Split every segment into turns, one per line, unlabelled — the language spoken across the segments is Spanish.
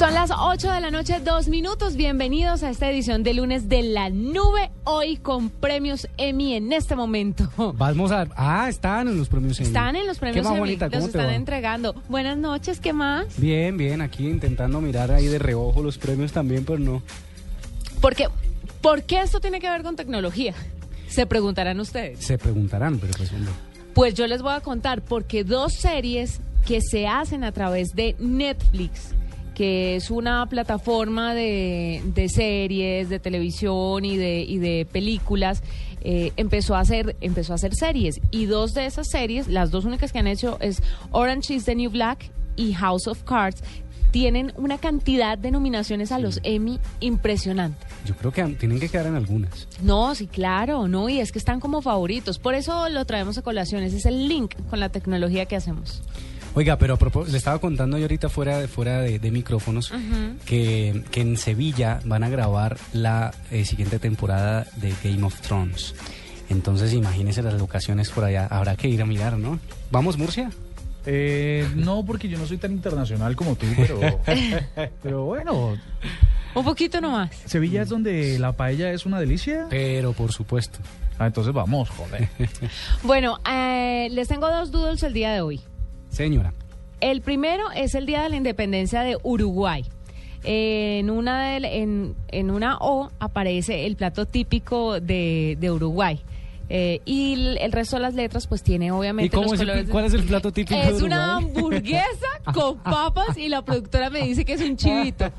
Son las 8 de la noche, dos minutos. Bienvenidos a esta edición de lunes de la nube. Hoy con premios Emmy en este momento.
Vamos a. Ah, están en los premios Emmy.
Están en los premios
¿Qué más
Emmy.
bonita?
Los
¿Cómo te
están
va?
entregando. Buenas noches, ¿qué más?
Bien, bien, aquí intentando mirar ahí de reojo los premios también, pero no.
Porque, ¿por qué esto tiene que ver con tecnología? Se preguntarán ustedes.
Se preguntarán, pero pues hombre.
Pues yo les voy a contar porque dos series que se hacen a través de Netflix, que es una plataforma de, de series, de televisión y de, y de películas, eh, empezó a hacer empezó a hacer series y dos de esas series, las dos únicas que han hecho es Orange is the New Black y House of Cards. Tienen una cantidad de nominaciones a los Emmy impresionante.
Yo creo que tienen que quedar en algunas.
No, sí, claro, no, y es que están como favoritos. Por eso lo traemos a colación. Ese es el link con la tecnología que hacemos.
Oiga, pero a le estaba contando yo ahorita fuera de, fuera de, de micrófonos que, que en Sevilla van a grabar la eh, siguiente temporada de Game of Thrones. Entonces imagínense las locaciones por allá. Habrá que ir a mirar, ¿no? ¿Vamos, Murcia?
Eh, no, porque yo no soy tan internacional como tú, pero, pero bueno,
Un poquito nomás.
Sevilla es donde la paella es una delicia.
Pero por supuesto.
Ah, entonces vamos, joder.
Bueno, eh, les tengo dos doodles el día de hoy.
Señora.
El primero es el Día de la Independencia de Uruguay. En, una en, en una O aparece el plato típico de, de Uruguay. Eh, y el, el resto de las letras pues tiene obviamente
¿Y cómo
los
es
colores
cuál es el plato típico de
Es una hamburguesa con papas y la productora me dice que es un chivito.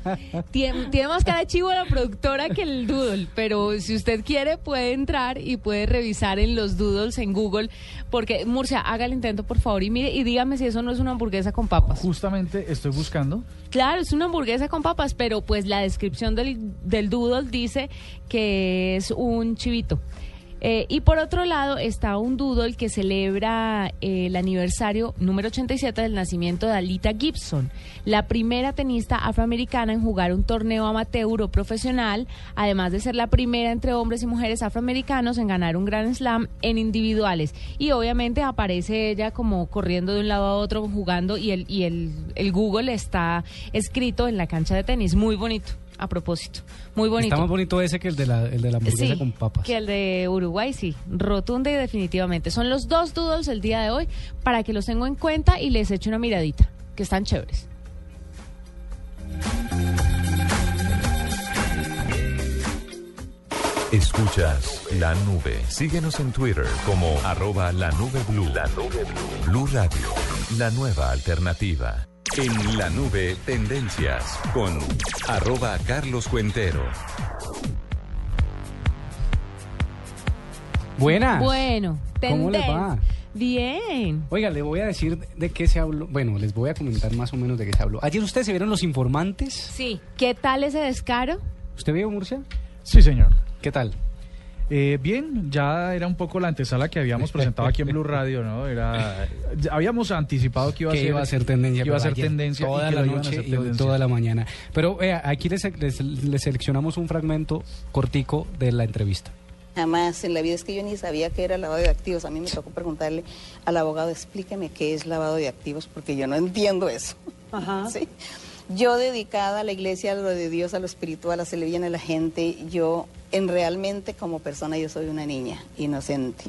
Tiene, tiene más cara de chivo la productora que el doodle, pero si usted quiere puede entrar y puede revisar en los doodles en Google, porque Murcia, haga el intento por favor y mire y dígame si eso no es una hamburguesa con papas.
Justamente estoy buscando.
Claro, es una hamburguesa con papas, pero pues la descripción del, del doodle dice que es un chivito. Eh, y por otro lado está un doodle que celebra eh, el aniversario número 87 del nacimiento de Alita Gibson, la primera tenista afroamericana en jugar un torneo amateur o profesional, además de ser la primera entre hombres y mujeres afroamericanos en ganar un Grand Slam en individuales. Y obviamente aparece ella como corriendo de un lado a otro jugando y el, y el, el Google está escrito en la cancha de tenis. Muy bonito, a propósito. Muy bonito.
Está más bonito ese que el de la, el de la hamburguesa
Sí,
con papas.
que el de Uruguay, sí. Rotunda y definitivamente. Son los dos doodles el día de hoy para que los tengo en cuenta y les echo una miradita, que están chéveres.
Escuchas la nube. Síguenos en Twitter como arroba la nube blue. La nube blue. Blue Radio, la nueva alternativa. En la nube, tendencias con arroba Carlos Cuentero.
Buenas.
Bueno,
¿Cómo les va?
Bien.
Oiga, le voy a decir de qué se habló. Bueno, les voy a comentar más o menos de qué se habló. Ayer ustedes se vieron Los Informantes.
Sí. ¿Qué tal ese descaro?
¿Usted vio, Murcia?
Sí, señor.
¿Qué tal?
Eh, bien, ya era un poco la antesala que habíamos presentado aquí en Blue Radio, ¿no? Era, habíamos anticipado que iba a
que
ser,
iba a ser tendencia.
que iba a
pero
ser tendencia
toda la noche y toda la mañana. Pero vea, aquí les, les- les seleccionamos un fragmento cortico de la entrevista.
Jamás en la vida es que yo ni sabía qué era lavado de activos. A mí me tocó preguntarle al abogado, explíqueme qué es lavado de activos, porque yo no entiendo eso. ¿Sí? Yo dedicada a la iglesia, a lo de Dios, a lo espiritual, a hacerle bien a la gente, yo en realmente como persona yo soy una niña inocente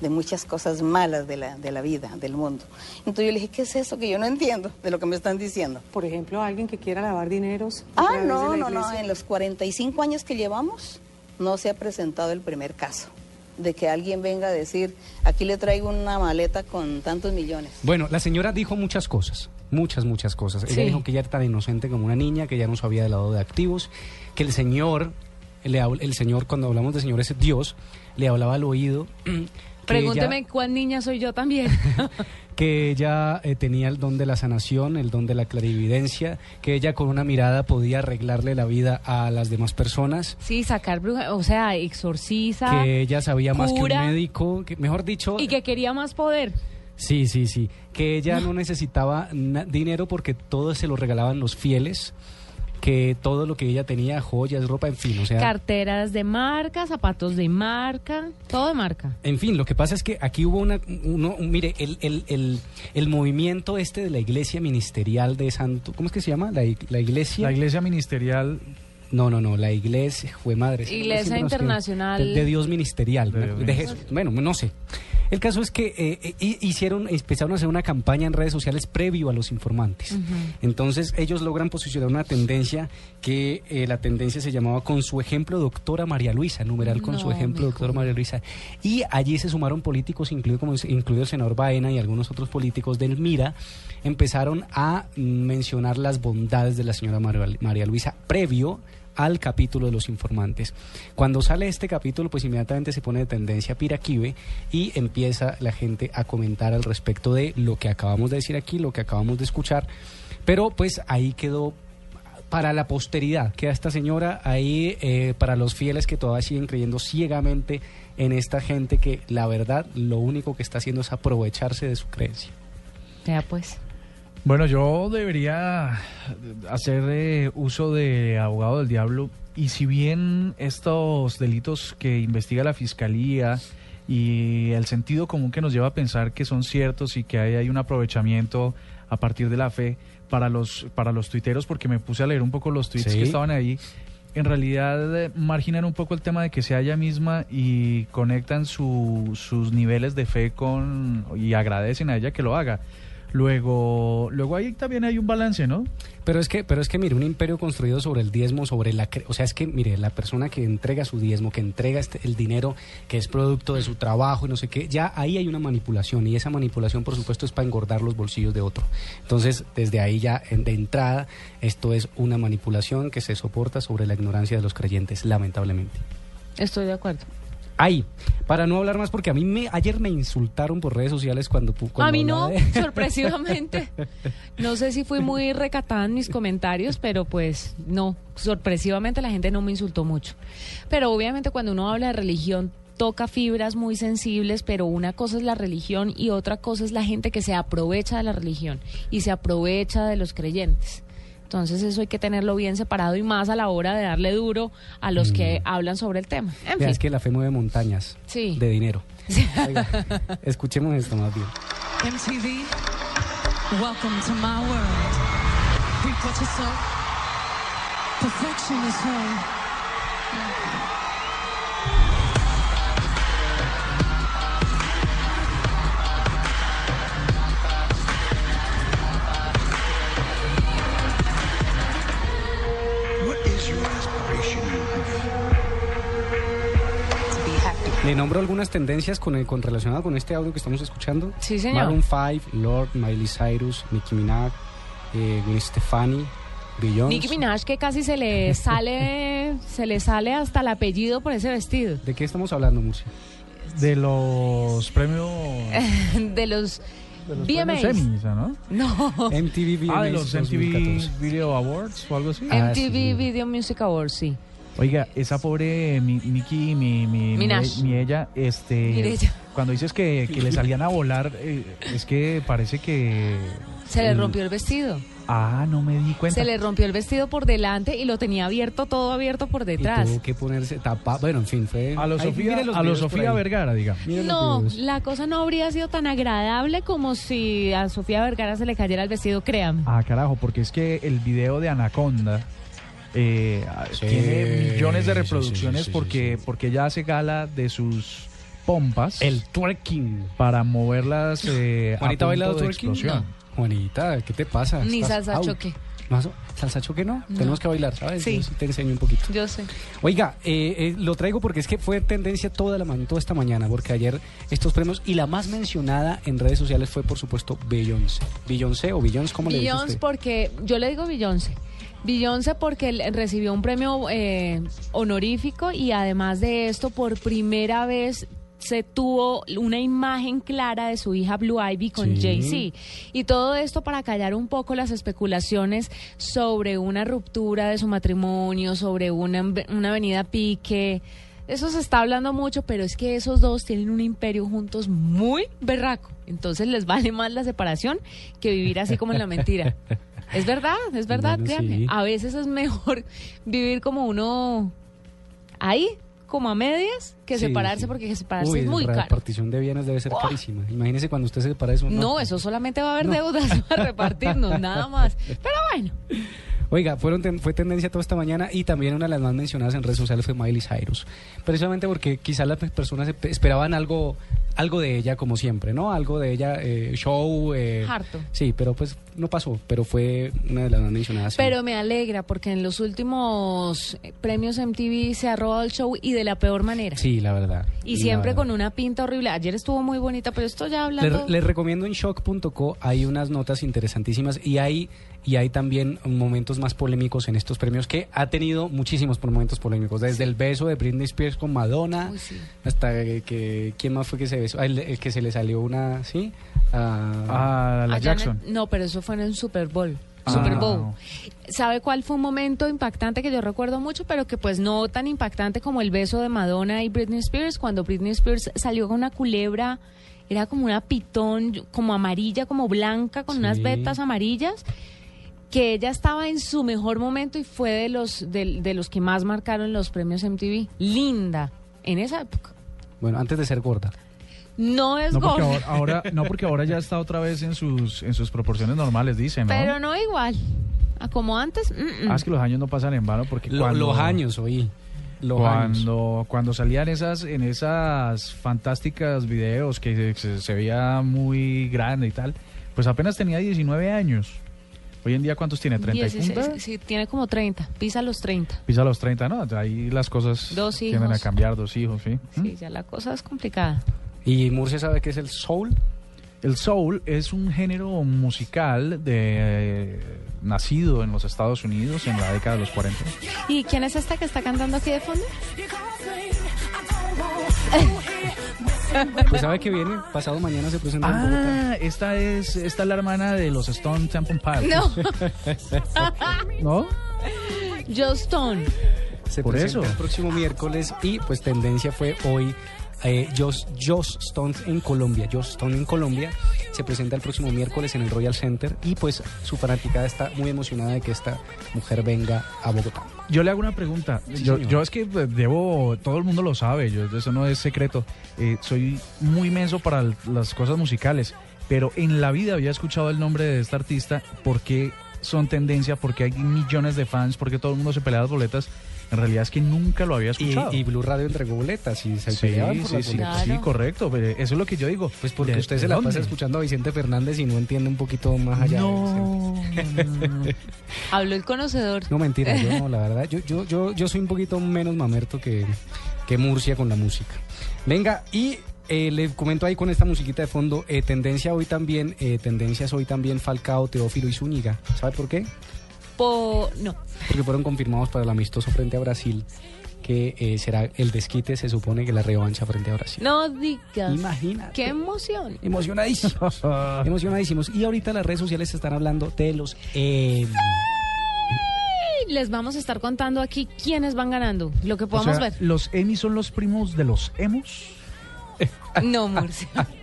de muchas cosas malas de la, de la vida, del mundo. Entonces yo le dije, ¿qué es eso que yo no entiendo de lo que me están diciendo?
Por ejemplo, alguien que quiera lavar dineros.
Ah, no, no, no. En los 45 años que llevamos no se ha presentado el primer caso de que alguien venga a decir, aquí le traigo una maleta con tantos millones.
Bueno, la señora dijo muchas cosas, muchas, muchas cosas. Ella
Sí.
dijo que ella era tan inocente como una niña, que ya no sabía del lado de activos, que el señor, le habl- el señor, cuando hablamos de señor es Dios, le hablaba al oído
Pregúnteme
ella-
cuál niña soy yo también.
que ella eh, tenía el don de la sanación, el don de la clarividencia, que ella con una mirada podía arreglarle la vida a las demás personas,
sí, sacar bruja, o sea, exorciza.
que ella sabía más que un médico, que, mejor dicho,
Y que quería más poder.
Sí, sí, sí, que ella no necesitaba dinero porque todo se lo regalaban los fieles, que todo lo que ella tenía, joyas, ropa, en fin, o sea,
Carteras de marca, zapatos de marca, todo de marca.
En fin, lo que pasa es que aquí hubo una... Uno, un- mire, el, el, el, el movimiento este de la iglesia ministerial de Santo... ¿Cómo es que se llama? La, la iglesia...
La iglesia ministerial
no, no, no, la iglesia... Fue madre.
Iglesia Internacional.
De, de Dios ministerial.
De Dios
de Jesús. Bueno, no sé. El caso es que eh, eh, hi- hicieron, empezaron a hacer una campaña en redes sociales previo a los informantes. Entonces ellos logran posicionar una tendencia que eh, la tendencia se llamaba con su ejemplo doctora María Luisa, numeral con su ejemplo doctora. María Luisa. Y allí se sumaron políticos, incluido, como, incluido el senador Baena y algunos otros políticos del MIRA, empezaron a mencionar las bondades de la señora María, María Luisa previo al capítulo de los informantes. Cuando sale este capítulo, pues inmediatamente se pone de tendencia piraquive y empieza la gente a comentar al respecto de lo que acabamos de decir aquí, lo que acabamos de escuchar. Pero pues ahí quedó para la posteridad, queda esta señora ahí eh, para los fieles que todavía siguen creyendo ciegamente en esta gente que la verdad lo único que está haciendo es aprovecharse de su creencia.
Ya pues.
Bueno, yo debería hacer eh, uso de abogado del diablo y si bien estos delitos que investiga la fiscalía y el sentido común que nos lleva a pensar que son ciertos y que hay, hay un aprovechamiento a partir de la fe para los para los tuiteros porque me puse a leer un poco los tweets
Sí.
que estaban ahí en realidad eh, marginan un poco el tema de que sea ella misma y conectan su- sus niveles de fe con y agradecen a ella que lo haga. Luego, luego ahí también hay un balance, ¿no?
Pero es que, pero es que mire, un imperio construido sobre el diezmo, sobre la, o sea, es que mire, la persona que entrega su diezmo, que entrega este- el dinero que es producto de su trabajo y no sé qué, ya ahí hay una manipulación y esa manipulación, por supuesto, es para engordar los bolsillos de otro. Entonces, desde ahí ya en- de entrada, esto es una manipulación que se soporta sobre la ignorancia de los creyentes, lamentablemente.
Estoy de acuerdo.
Ahí, para no hablar más, porque a mí me, ayer me insultaron por redes sociales cuando... cuando
a mí no,
de-
sorpresivamente. No sé si fui muy recatada en mis comentarios, pero pues no, sorpresivamente la gente no me insultó mucho. Pero obviamente cuando uno habla de religión toca fibras muy sensibles, pero una cosa es la religión y otra cosa es la gente que se aprovecha de la religión y se aprovecha de los creyentes. Entonces eso hay que tenerlo bien separado y más a la hora de darle duro a los que hablan sobre el tema. En fin.
es que la fe mueve montañas
Sí.
de dinero. Oiga, escuchemos esto más bien.
MTV, welcome to my world. Reap what you sow. Perfection is home.
Le nombro algunas tendencias con, el, con relacionado con este audio que estamos escuchando.
Sí, señor.
Maroon 5, Lord, Miley Cyrus, Nicki Minaj, eh, Gwen Stefani, Beyoncé.
Nicki Minaj que casi se le sale se le sale hasta el apellido por ese vestido
¿De qué estamos hablando, Murcia?
De los premios,
de los
de los
VMAs.
premios Emmys, ¿no?
no
MTV VMAs
Ah, de los MTV
2014.
Video Awards o algo así.
Ah,
MTV
sí.
Video Music Awards sí
Oiga, esa pobre mi, Nicki, mi, mi, mi, mi ella, este,
Mirella.
cuando dices que, que le salían a volar, eh, es que parece que...
se le rompió el vestido
Ah, no me di cuenta.
se le rompió el vestido por delante y lo tenía abierto todo abierto por
Y
detrás
tuvo que ponerse tapado. Bueno, en fin, fue.
A los
Ahí,
Sofía, a
por
Sofía. Vergara, digamos.
Los
no, la cosa no habría sido tan agradable como si a Sofía Vergara se le cayera el vestido, créame.
Ah, carajo, porque es que el video de Anaconda eh,
Sí,
tiene millones de reproducciones
sí, sí,
porque,
sí.
porque ella hace gala de sus pompas
El twerking.
para moverlas eh, a
Juanita ha
punto
bailado
de
twerking.
explosión.
Juanita, ¿qué te pasa?
Ni
Estás
salsa
out.
choque.
¿Más o- ¿Salsa choque no?
No.
Tenemos que bailar, ¿sabes?
Sí.
Yo sí te enseño un poquito.
Yo sé.
Oiga, eh, eh, lo traigo porque es que fue tendencia toda la ma- toda esta mañana, porque ayer estos premios y la más mencionada en redes sociales fue por supuesto Beyoncé. Beyoncé o Beyoncé, ¿cómo le dice
Beyoncé porque yo le digo Beyoncé. Beyoncé porque él recibió un premio eh, honorífico y además de esto por primera vez se tuvo una imagen clara de su hija Blue Ivy con
Sí.
Jay-Z. Y todo esto para callar un poco las especulaciones sobre una ruptura de su matrimonio, sobre una, una avenida pique. Eso se está hablando mucho, pero es que esos dos tienen un imperio juntos muy berraco. Entonces les vale más la separación que vivir así como en la mentira. Es verdad, es verdad,
Bueno,
créanme.
sí.
A veces es mejor vivir como uno ahí, como a medias, que
Sí,
separarse,
sí.
porque separarse
Uy,
es muy
la
caro.
repartición de bienes debe ser carísima. Imagínese cuando usted se separa eso.
No, eso solamente va a haber
No.
deudas para repartirnos, nada más. Pero bueno,
Oiga, fueron ten- fue tendencia toda esta mañana y también una de las más mencionadas en redes sociales fue Miley Cyrus. Precisamente porque quizás las pe- personas espe- esperaban algo, algo de ella como siempre, ¿no? Algo de ella, eh, show. eh,
Harto.
Sí, pero pues no pasó, pero fue una de las más mencionadas. sí.
pero me alegra porque en los últimos eh, premios MTV se ha robado el show y de la peor manera.
Sí, la verdad.
Y siempre
verdad.
con una pinta horrible. Ayer estuvo muy bonita, pero esto ya
Les,
hablando...
les recomiendo en shock.co, hay unas notas interesantísimas y hay, y hay también momentos más polémicos en estos premios que ha tenido muchísimos momentos polémicos, desde el beso de Britney Spears con Madonna
Uy, sí.
hasta que, que- quién más fue que se besó, Ah, el, el que se le salió una, ¿sí? Ah,
Ah, la
A
Jackson.
Janet- no, pero eso fue en el Super Bowl.
Ah.
Super Bowl. ¿Sabe cuál fue un momento impactante que yo recuerdo mucho, pero que pues no tan impactante como el beso de Madonna y Britney Spears? Cuando Britney Spears salió con una culebra, era como una pitón, como amarilla, como blanca, con unas vetas amarillas, que ella estaba en su mejor momento y fue de los, de, de los que más marcaron los premios MTV. Linda, en esa época.
Bueno, antes de ser gorda.
No es
No porque,
gorda,
ahora, ahora- no, porque ahora ya está otra vez en sus, en sus proporciones normales, dicen, ¿no?
pero no igual. A como antes, mm, mm.
Ah, es que los años no pasan en vano porque
Lo-
cuando,
los años, oí. Los años.
cuando, cuando salían esas, en esas fantásticas videos que se, se veía muy grande y tal, pues apenas tenía 19 años. Hoy en día, ¿cuántos tiene? ¿30 y
16,
punta?
sí, tiene como 30, pisa los 30.
Pisa los 30, ¿no? Ahí las cosas
Dos
tienden a
hijos.
cambiar, dos hijos, ¿sí? ¿Mm?
Sí, ya la cosa es complicada.
¿Y Murcia sabe qué es el soul?
El soul es un género musical de eh, nacido en los Estados Unidos en la década de los 40.
¿Y quién es esta que está cantando aquí de fondo?
Pues sabe que viene, pasado mañana se presenta en Bogotá.
Ah, esta es, esta es la hermana de los Stone Temple Pilots.
No,
¿No?
Joe Stone.
Se
Por
presenta
eso.
el próximo miércoles y pues tendencia fue hoy eh, Joss, Joss Stone en Colombia. Joss Stone en Colombia se presenta el próximo miércoles en el Royal Center y pues su fanaticada está muy emocionada de que esta mujer venga a Bogotá.
Yo le hago una pregunta.
Sí,
yo, es que pues, debo, todo el mundo lo sabe, yo, eso no es secreto. Eh, soy muy menso para las cosas musicales, pero en la vida había escuchado el nombre de esta artista, por qué son tendencia, porque hay millones de fans, porque todo el mundo se pelea las boletas. En realidad es que nunca lo había escuchado.
y Blue Radio entregó boletas y se
sí,
peleaban por
sí,
las
sí,
boletas.
Claro.
sí, correcto. pero eso es lo que yo digo.
Pues porque
¿De-
usted
de
se la
dónde?
pasa escuchando a Vicente Fernández y no entiende un poquito más allá. de
No,
Vicente.
no, no, no.
Habló el conocedor.
No, mentira, yo no, la verdad. Yo, yo, yo, yo soy un poquito menos mamerto que, que Murcia con la música. Venga, y eh, le comento ahí con esta musiquita de fondo, eh, tendencia hoy también, eh, tendencias hoy también Falcao, Teófilo y Zúñiga. ¿Sabe por qué?
No.
Porque fueron confirmados para el amistoso frente a Brasil, que eh, será el desquite, se supone que la revancha frente a Brasil.
No digas.
Imagínate.
Qué emoción.
Emocionadísimos. Emocionadísimos. Y ahorita las redes sociales están hablando de los... eh,
Les vamos a estar contando aquí quiénes van ganando. Lo que
O
podamos
sea,
ver.
¿Los Emmy son los primos de los emos?
No, Murcia.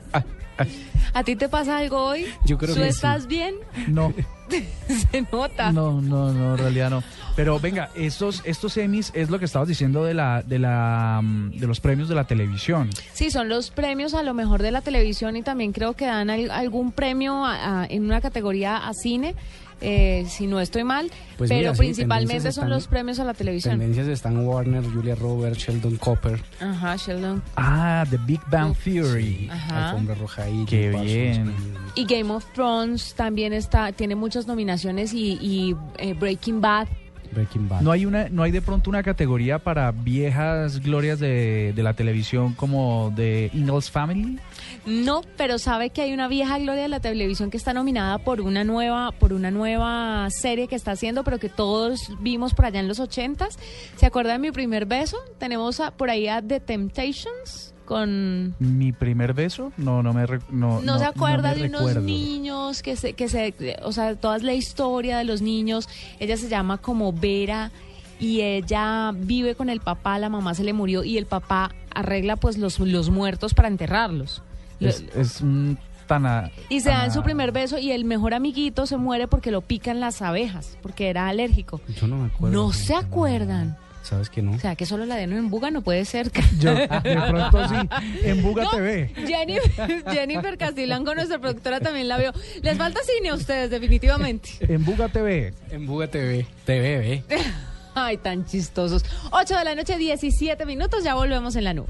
¿A ti te pasa algo hoy?
Yo creo
¿Tú
que sí.
estás bien?
No.
Se nota.
No, no, no, en realidad no. Pero venga, estos, estos Emmys es lo que estabas diciendo de la, de la, mm, de los premios de la televisión.
Sí, son los premios a lo mejor de la televisión y también creo que dan al- algún premio a- a- en una categoría a cine, eh, si no estoy mal,
Pues
pero
mira, sí,
principalmente son
están-
los premios a la televisión.
tendencias están Warner, Julia Roberts, Sheldon Copper.
Ajá, Sheldon.
Ah, The Big Bang Theory.
Ajá.
Alfombra Roja ahí.
Qué bien.
Y Game of Thrones también está, tiene muchas nominaciones y, y, eh, Breaking Bad.
Breaking Bad.
No hay una, no hay de pronto una categoría para viejas glorias de, de la televisión como de Ingalls Family.
No, pero sabe que hay una vieja gloria de la televisión que está nominada por una nueva, por una nueva serie que está haciendo, pero que todos vimos por allá en los ochentas. ¿Se acuerda de mi primer beso? Tenemos a- por ahí a The Temptations con
Mi primer beso, no, no me, no,
no, se acuerda de unos
recuerdo.
niños que se, que se, o sea, toda la historia de los niños. Ella se llama como Vera y ella vive con el papá, la mamá se le murió y el papá arregla pues los, los muertos para enterrarlos.
Es, es un tan a-
y se dan su primer beso y el mejor amiguito se muere porque lo pican las abejas, porque era alérgico.
Yo no me acuerdo.
No se acuerdan.
¿Sabes que no?
O sea, que solo la dieron en Buga no puede ser.
Yo, de pronto sí, en Buga
No,
TV.
Jennifer, Jennifer Castilanco, nuestra productora, también la vio. Les falta cine a ustedes, definitivamente.
En Buga TV.
En Buga TV. TV.
Ay, tan chistosos. 8 de la noche, 17 minutos, ya volvemos en la nube.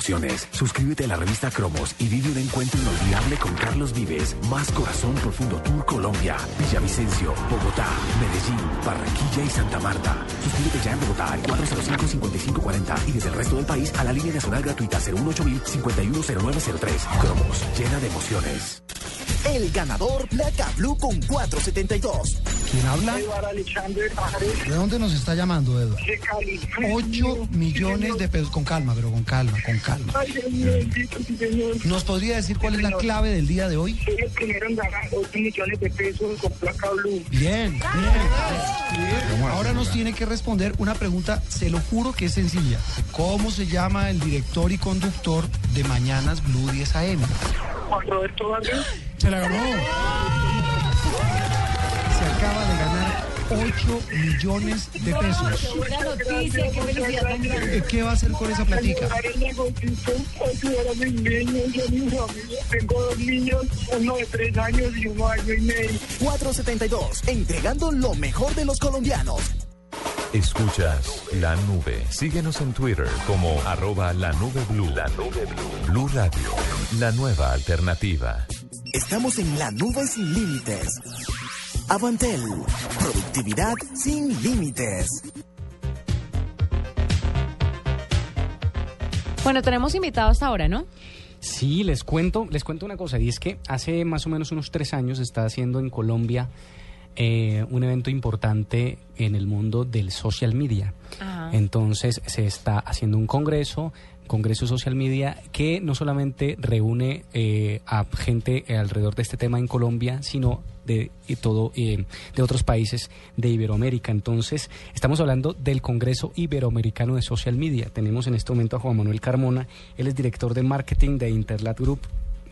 Opciones. Suscríbete a la revista Cromos y vive un encuentro inolvidable con Carlos Vives, Más Corazón Profundo Tour Colombia, Villavicencio, Bogotá, Medellín, Barranquilla y Santa Marta. Suscríbete ya en Bogotá al 405-5540 y desde el resto del país a la línea nacional gratuita 018 510903 Cromos, llena de emociones.
El ganador Placa Blue con 472.
¿Quién habla? ¿De dónde nos está llamando, Eduardo? 8 millones de pesos. Con calma, pero con calma, con calma. ¿Nos podría decir cuál es la clave del día de hoy?
Soy el primero ganar 8 millones de pesos con placa blue.
Bien, bien. Ahora nos tiene que responder una pregunta, se lo juro que es sencilla. ¿Cómo se llama el director y conductor de Mañanas Blue 10 AM?
Juan Roberto Vargas.
Se la ganó. Se acaba de ganar 8 millones de pesos.
Noticia, qué felicidad tan grande.
¿Qué va a hacer con esa platica?
Tengo dos niños, uno de tres años y uno año y medio.
472, entregando lo mejor de los colombianos.
Escuchas La Nube. Síguenos en Twitter como arroba la nube blue. La nube blue. Blue Radio. La nueva alternativa.
Estamos en la nube sin límites. Avantel, productividad sin límites.
Bueno, tenemos invitado hasta ahora, ¿no?
Sí, les cuento, les cuento una cosa, y es que hace más o menos unos tres años se está haciendo en Colombia eh, un evento importante en el mundo del social media.
Ajá.
Entonces se está haciendo un congreso, congreso social media, que no solamente reúne eh, a gente alrededor de este tema en Colombia, sino de todo eh, de otros países de Iberoamérica. Entonces estamos hablando del Congreso Iberoamericano de Social Media. Tenemos en este momento a Juan Manuel Carmona, él es director de marketing de Interlat Group,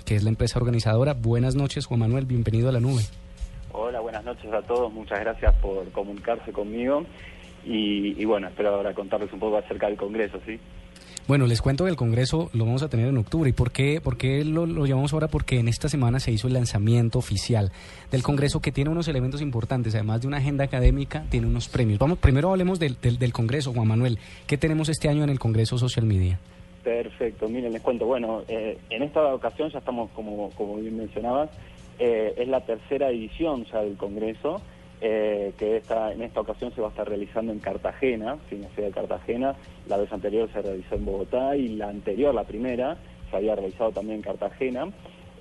que es la empresa organizadora. Buenas noches, Juan Manuel, bienvenido a la nube.
Hola, buenas noches a todos. Muchas gracias por comunicarse conmigo. Y bueno, espero ahora contarles un poco acerca del Congreso, ¿sí?
Bueno, les cuento que el Congreso lo vamos a tener en octubre. ¿Y por qué, por qué lo, lo llamamos ahora? Porque en esta semana se hizo el lanzamiento oficial del Congreso que tiene unos elementos importantes. Además de una agenda académica, tiene unos premios. Vamos, primero hablemos del, del, Congreso, Juan Manuel. ¿Qué tenemos este año en el Congreso Social Media?
Perfecto, miren, les cuento. Bueno, eh, en esta ocasión ya estamos, como, como bien mencionabas, eh, es la tercera edición del Congreso, eh, que esta, en esta ocasión se va a estar realizando en Cartagena, en la ciudad de Cartagena. La vez anterior se realizó en Bogotá y la anterior, la primera, se había realizado también en Cartagena.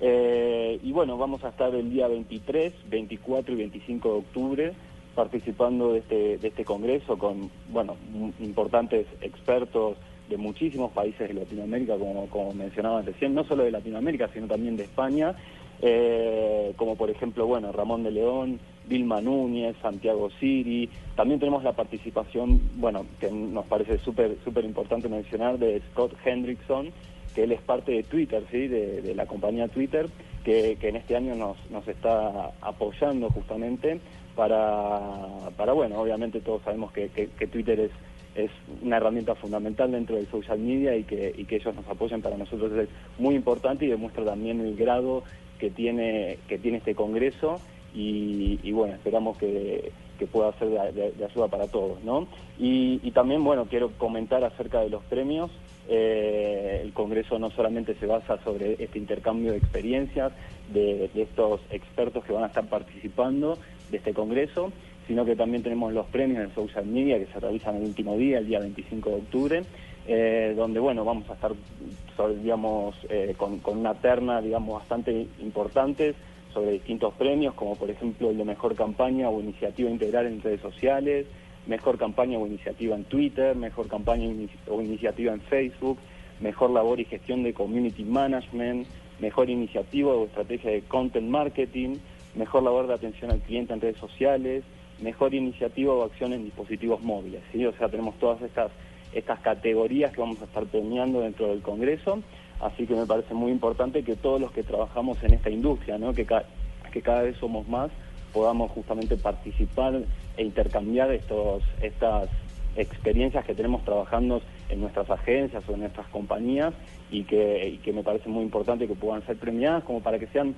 Eh, y bueno, vamos a estar el día 23, 24 y 25 de octubre participando de este, de este congreso con, bueno, importantes expertos de muchísimos países de Latinoamérica, como, como mencionaba recién, no solo de Latinoamérica, sino también de España, eh, como por ejemplo, bueno, Ramón de León, Vilma Núñez, Santiago Siri. También tenemos la participación, bueno, que nos parece súper súper importante mencionar, de Scott Hendrickson, que él es parte de Twitter, ¿sí? de, la compañía Twitter, que, en este año nos, nos está apoyando justamente para, para bueno, obviamente todos sabemos que Twitter es, es una herramienta fundamental dentro del social media y que, y que ellos nos apoyen para nosotros es muy importante y demuestra también el grado que tiene, que tiene este Congreso y, bueno, esperamos que, pueda ser de, ayuda para todos, ¿no? Y, también, bueno, quiero comentar acerca de los premios. Eh, el Congreso no solamente se basa sobre este intercambio de experiencias de, estos expertos que van a estar participando de este Congreso, sino que también tenemos los premios de social media que se realizan el último día, el día 25 de octubre, eh, donde bueno vamos a estar digamos eh, con, con, una terna digamos bastante importante sobre distintos premios, como por ejemplo el de mejor campaña o iniciativa integral en redes sociales, mejor campaña o iniciativa en Twitter, mejor campaña o iniciativa en Facebook, mejor labor y gestión de community management, mejor iniciativa o estrategia de content marketing, mejor labor de atención al cliente en redes sociales, mejor iniciativa o acción en dispositivos móviles. ¿sí? O sea, tenemos todas estas, estas categorías que vamos a estar premiando dentro del Congreso. Así que me parece muy importante que todos los que trabajamos en esta industria, ¿no? que, cada vez somos más, podamos justamente participar e intercambiar estos, estas experiencias que tenemos trabajando en nuestras agencias o en nuestras compañías y que, y que me parece muy importante que puedan ser premiadas como para que sean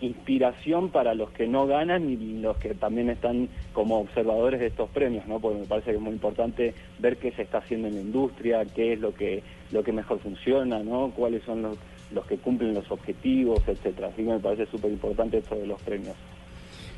inspiración para los que no ganan y los que también están como observadores de estos premios, ¿no? Porque me parece que es muy importante ver qué se está haciendo en la industria, qué es lo que lo que mejor funciona, ¿no? Cuáles son los, los que cumplen los objetivos, etcétera. Así que me parece súper importante esto de los premios.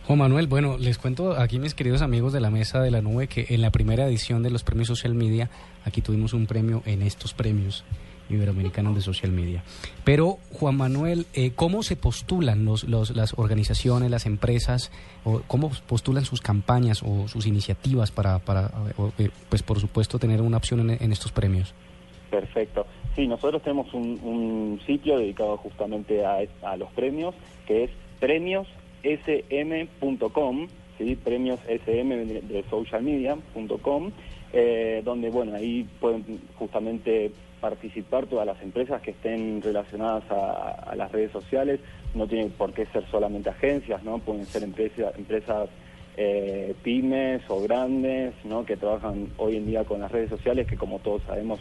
Juan Manuel, bueno, les cuento aquí mis queridos amigos de la mesa de la nube que en la primera edición de los premios social media, aquí tuvimos un premio en estos premios Iberoamericanos de Social Media. Pero, Juan Manuel, eh, ¿cómo se postulan los, las organizaciones, las empresas, o cómo postulan sus campañas o sus iniciativas para, para eh, pues por supuesto, tener una opción en, estos premios?
Perfecto. Sí, nosotros tenemos un, sitio dedicado justamente a, los premios, que es premiossm.com, ¿sí? premiossm de socialmedia.com, eh, donde, bueno, ahí pueden justamente participar todas las empresas que estén relacionadas a, las redes sociales. No tiene por qué ser solamente agencias, ¿no? Pueden ser empresas, empresas eh, pymes o grandes, ¿no? Que trabajan hoy en día con las redes sociales, que como todos sabemos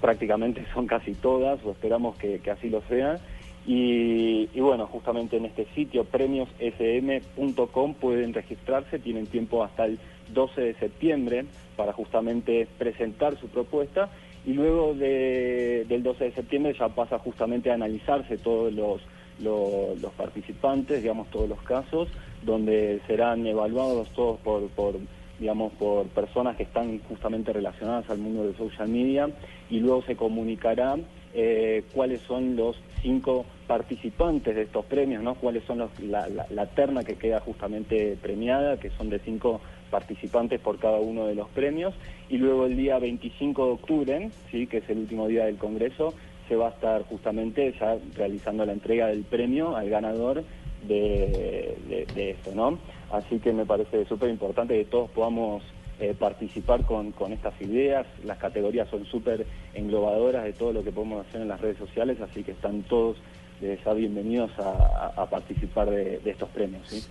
prácticamente son casi todas, o esperamos que, así lo sean. Y, y, bueno, justamente en este sitio premiossm.com pueden registrarse, tienen tiempo hasta el 12 de septiembre para justamente presentar su propuesta y luego del 12 de septiembre ya pasa justamente a analizarse todos los, los, participantes, digamos, todos los casos, donde serán evaluados todos por, por, digamos, por personas que están justamente relacionadas al mundo de social media y luego se comunicará eh, cuáles son los cinco participantes de estos premios, ¿no? cuáles son los, la, la, terna que queda justamente premiada, que son de cinco participantes por cada uno de los premios y luego el día 25 de octubre, ¿sí? que es el último día del Congreso, se va a estar justamente ya realizando la entrega del premio al ganador de, esto, ¿no? Así que me parece súper importante que todos podamos eh, participar con, con, estas ideas. Las categorías son súper englobadoras de todo lo que podemos hacer en las redes sociales, así que están todos eh, ya bienvenidos a, participar de, de, estos premios.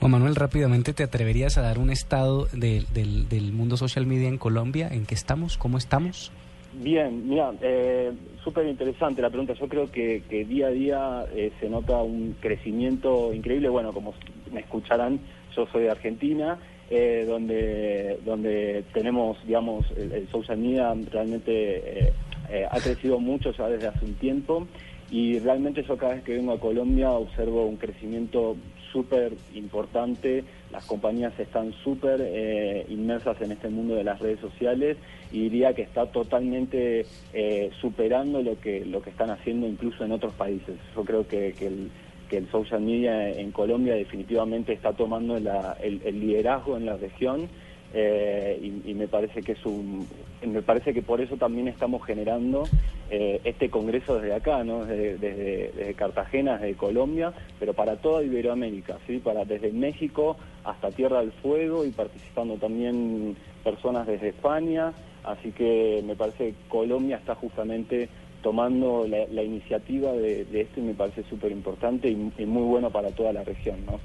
Juan Manuel, rápidamente, ¿te atreverías a dar un estado del, del, mundo social media en Colombia? ¿En qué estamos? ¿Cómo estamos?
Bien, mira, eh, súper interesante la pregunta. Yo creo que, día a día eh, se nota un crecimiento increíble. Bueno, como me escucharán, yo soy de Argentina, eh, donde, donde tenemos, digamos, el, social media realmente ha crecido mucho ya desde hace un tiempo y realmente yo cada vez que vengo a Colombia observo un crecimiento súper importante, las compañías están súper eh, inmersas en este mundo de las redes sociales y diría que está totalmente eh, superando lo que, lo que están haciendo incluso en otros países. Yo creo que, que el social media en Colombia definitivamente está tomando el liderazgo en la región eh, y, me parece que es un, me parece que por eso también estamos generando eh, este congreso desde acá, ¿no? Desde, Cartagena, desde Colombia, pero para toda Iberoamérica, ¿sí? Para desde México hasta Tierra del Fuego y participando también personas desde España, así que me parece que Colombia está justamente tomando la, iniciativa de, esto y me parece súper importante y, y muy bueno para toda la región, ¿no?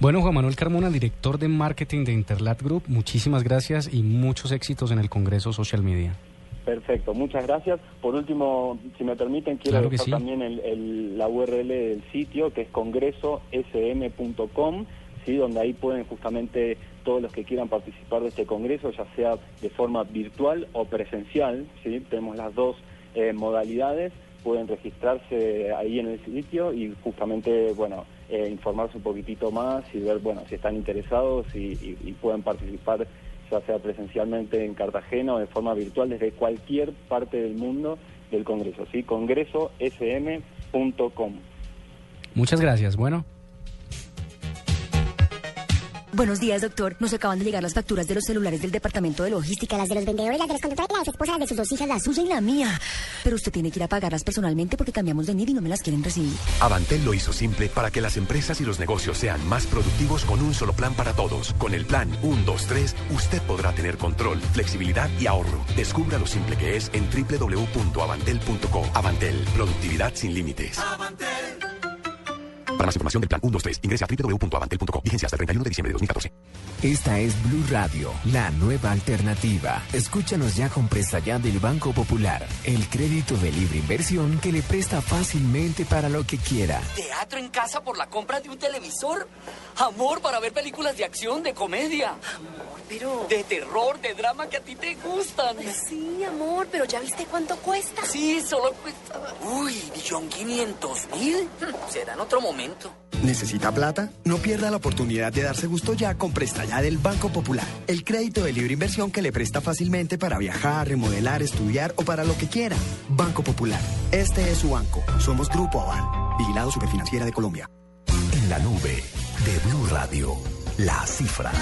Bueno, Juan Manuel Carmona, director de marketing de Interlat Group, muchísimas gracias y muchos éxitos en el Congreso Social Media.
Perfecto, muchas gracias. Por último, si me permiten, quiero
Claro
dejar
sí.
también el- el- la URL del sitio, que es congresosm.com, ¿sí? donde ahí pueden justamente todos los que quieran participar de este congreso, ya sea de forma virtual o presencial, ¿sí? tenemos las dos eh, modalidades, pueden registrarse ahí en el sitio y justamente, bueno, eh, informarse un poquitito más y ver, bueno, si están interesados y, pueden participar ya sea presencialmente en Cartagena o de forma virtual desde cualquier parte del mundo del Congreso, ¿sí? congresosm.com.
Muchas gracias. Bueno.
Buenos días, doctor. Nos acaban de llegar las facturas de los celulares del departamento de logística, las de los vendedores, las de los conductores, las esposas de sus dos hijas, la suya y la mía. Pero usted tiene que ir a pagarlas personalmente porque cambiamos de NID y no me las quieren recibir.
Avantel lo hizo simple para que las empresas y los negocios sean más productivos con un solo plan para todos. Con el plan 123, usted podrá tener control, flexibilidad y ahorro. Descubra lo simple que es en www.avantel.co. Avantel, productividad sin límites. Para más información del plan 123, ingrese a www.avantel.co. Vigencia hasta el 31 de diciembre de 2014.
Esta es Blue Radio, la nueva alternativa. Escúchanos ya con presta ya del Banco Popular, el crédito de libre inversión que le presta fácilmente para lo que quiera.
¿Teatro en casa por la compra de un televisor? Amor para ver películas de acción, de comedia. Amor, pero... De terror, de drama que a ti te gustan.
Sí, amor, pero ¿ya viste cuánto cuesta?
Sí, solo cuesta... Uy, ¿millón quinientos mil? Hmm, Será en otro momento.
¿Necesita plata? No pierda la oportunidad de darse gusto ya con Presta Ya del Banco Popular. El crédito de libre inversión que le presta fácilmente para viajar, remodelar, estudiar o para lo que quiera. Banco Popular. Este es su banco. Somos Grupo Aval. Vigilado Superfinanciera de Colombia.
En la nube de Blue Radio, la cifra.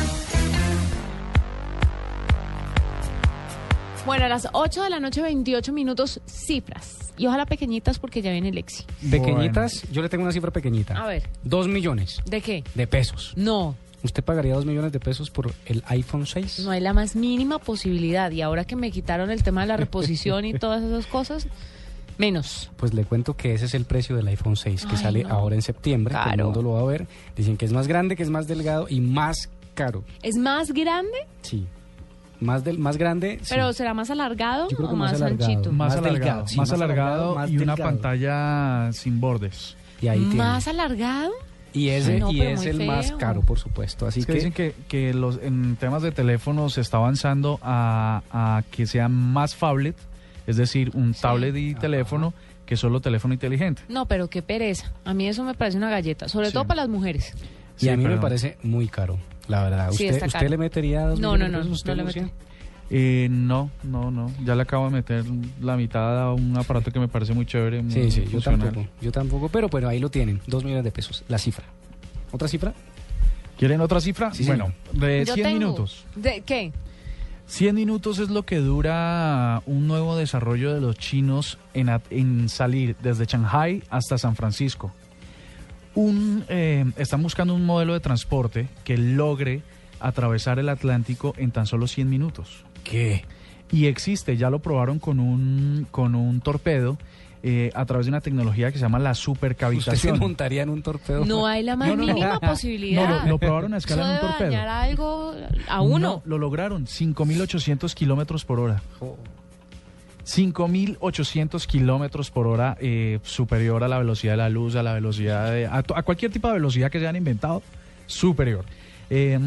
Bueno, a las 8 de la noche, 28 minutos, cifras. Y ojalá pequeñitas porque ya viene Lexi.
Pequeñitas, yo le tengo una cifra pequeñita.
A ver.
Dos millones
¿De qué?
de pesos.
No,
¿Usted pagaría dos millones de pesos por el iPhone 6?
no hay la más mínima posibilidad. Y ahora que me quitaron el tema de la reposición y todas esas cosas, menos.
Pues le cuento que ese es el precio del iPhone 6 que
Ay,
sale
no.
ahora en septiembre. Todo el mundo lo va a ver. Dicen que es más grande, que es más delgado y más caro.
¿Es más grande?
Sí. Más, del, más grande. sí.
¿Pero será más alargado
Yo creo
o
más
más,
alargado.
anchito?
Más,
Más
alargado,
delgado, sí,
más
más
alargado
más
y una pantalla sin bordes.
Y ahí tiene.
¿Más alargado?
Y ese
No,
y
pero
es el más
feo.
caro, por supuesto. Así
Es que,
que,
dicen que, que los, en temas de teléfonos se está avanzando a, a que sea más phablet, es decir, un tablet y teléfono que solo teléfono inteligente.
No, pero qué pereza. A mí eso me parece una galleta, sobre
Sí.
todo para las mujeres.
y a mí me
pero-
parece muy caro, la verdad.
Sí,
¿Usted, usted le metería dos
No,
millones
no,
de
no, no meto.
Eh, no, no, no. Ya le acabo de meter la mitad a un aparato que me parece muy chévere. Muy
Sí, sí, yo tampoco. Yo tampoco, pero bueno, ahí lo tienen. Dos millones de pesos, la cifra. ¿Otra cifra?
¿Quieren otra cifra?
Sí,
bueno, de
Yo
100
tengo-
minutos.
¿De qué?
100 minutos es lo que dura un nuevo desarrollo de los chinos en, at- en salir desde Shanghai hasta San Francisco. Un, eh, están buscando un modelo de transporte que logre atravesar el Atlántico en tan solo 100 minutos.
¿Qué?
Y existe, ya lo probaron con un, con un torpedo eh, a través de una tecnología que se llama la
¿Usted se
supercavitación.
montaría en un torpedo?
No hay la más
No, no, no.
mínima
No,
posibilidad.
lo, lo probaron a escala en un torpedo.
dañar algo a uno.
No, lo lograron, 5.800 kilómetros por hora. 5.800 kilómetros por hora eh, superior a la velocidad de la luz, a la velocidad de... A, cualquier tipo de velocidad que se hayan inventado, superior. Eh,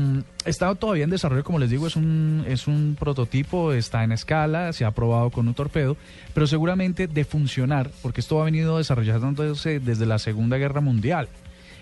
está todavía en desarrollo, como les digo, es un, es un prototipo, está en escala, se ha probado con un torpedo, pero seguramente de funcionar, porque esto ha venido desarrollándose desde la Segunda Guerra Mundial.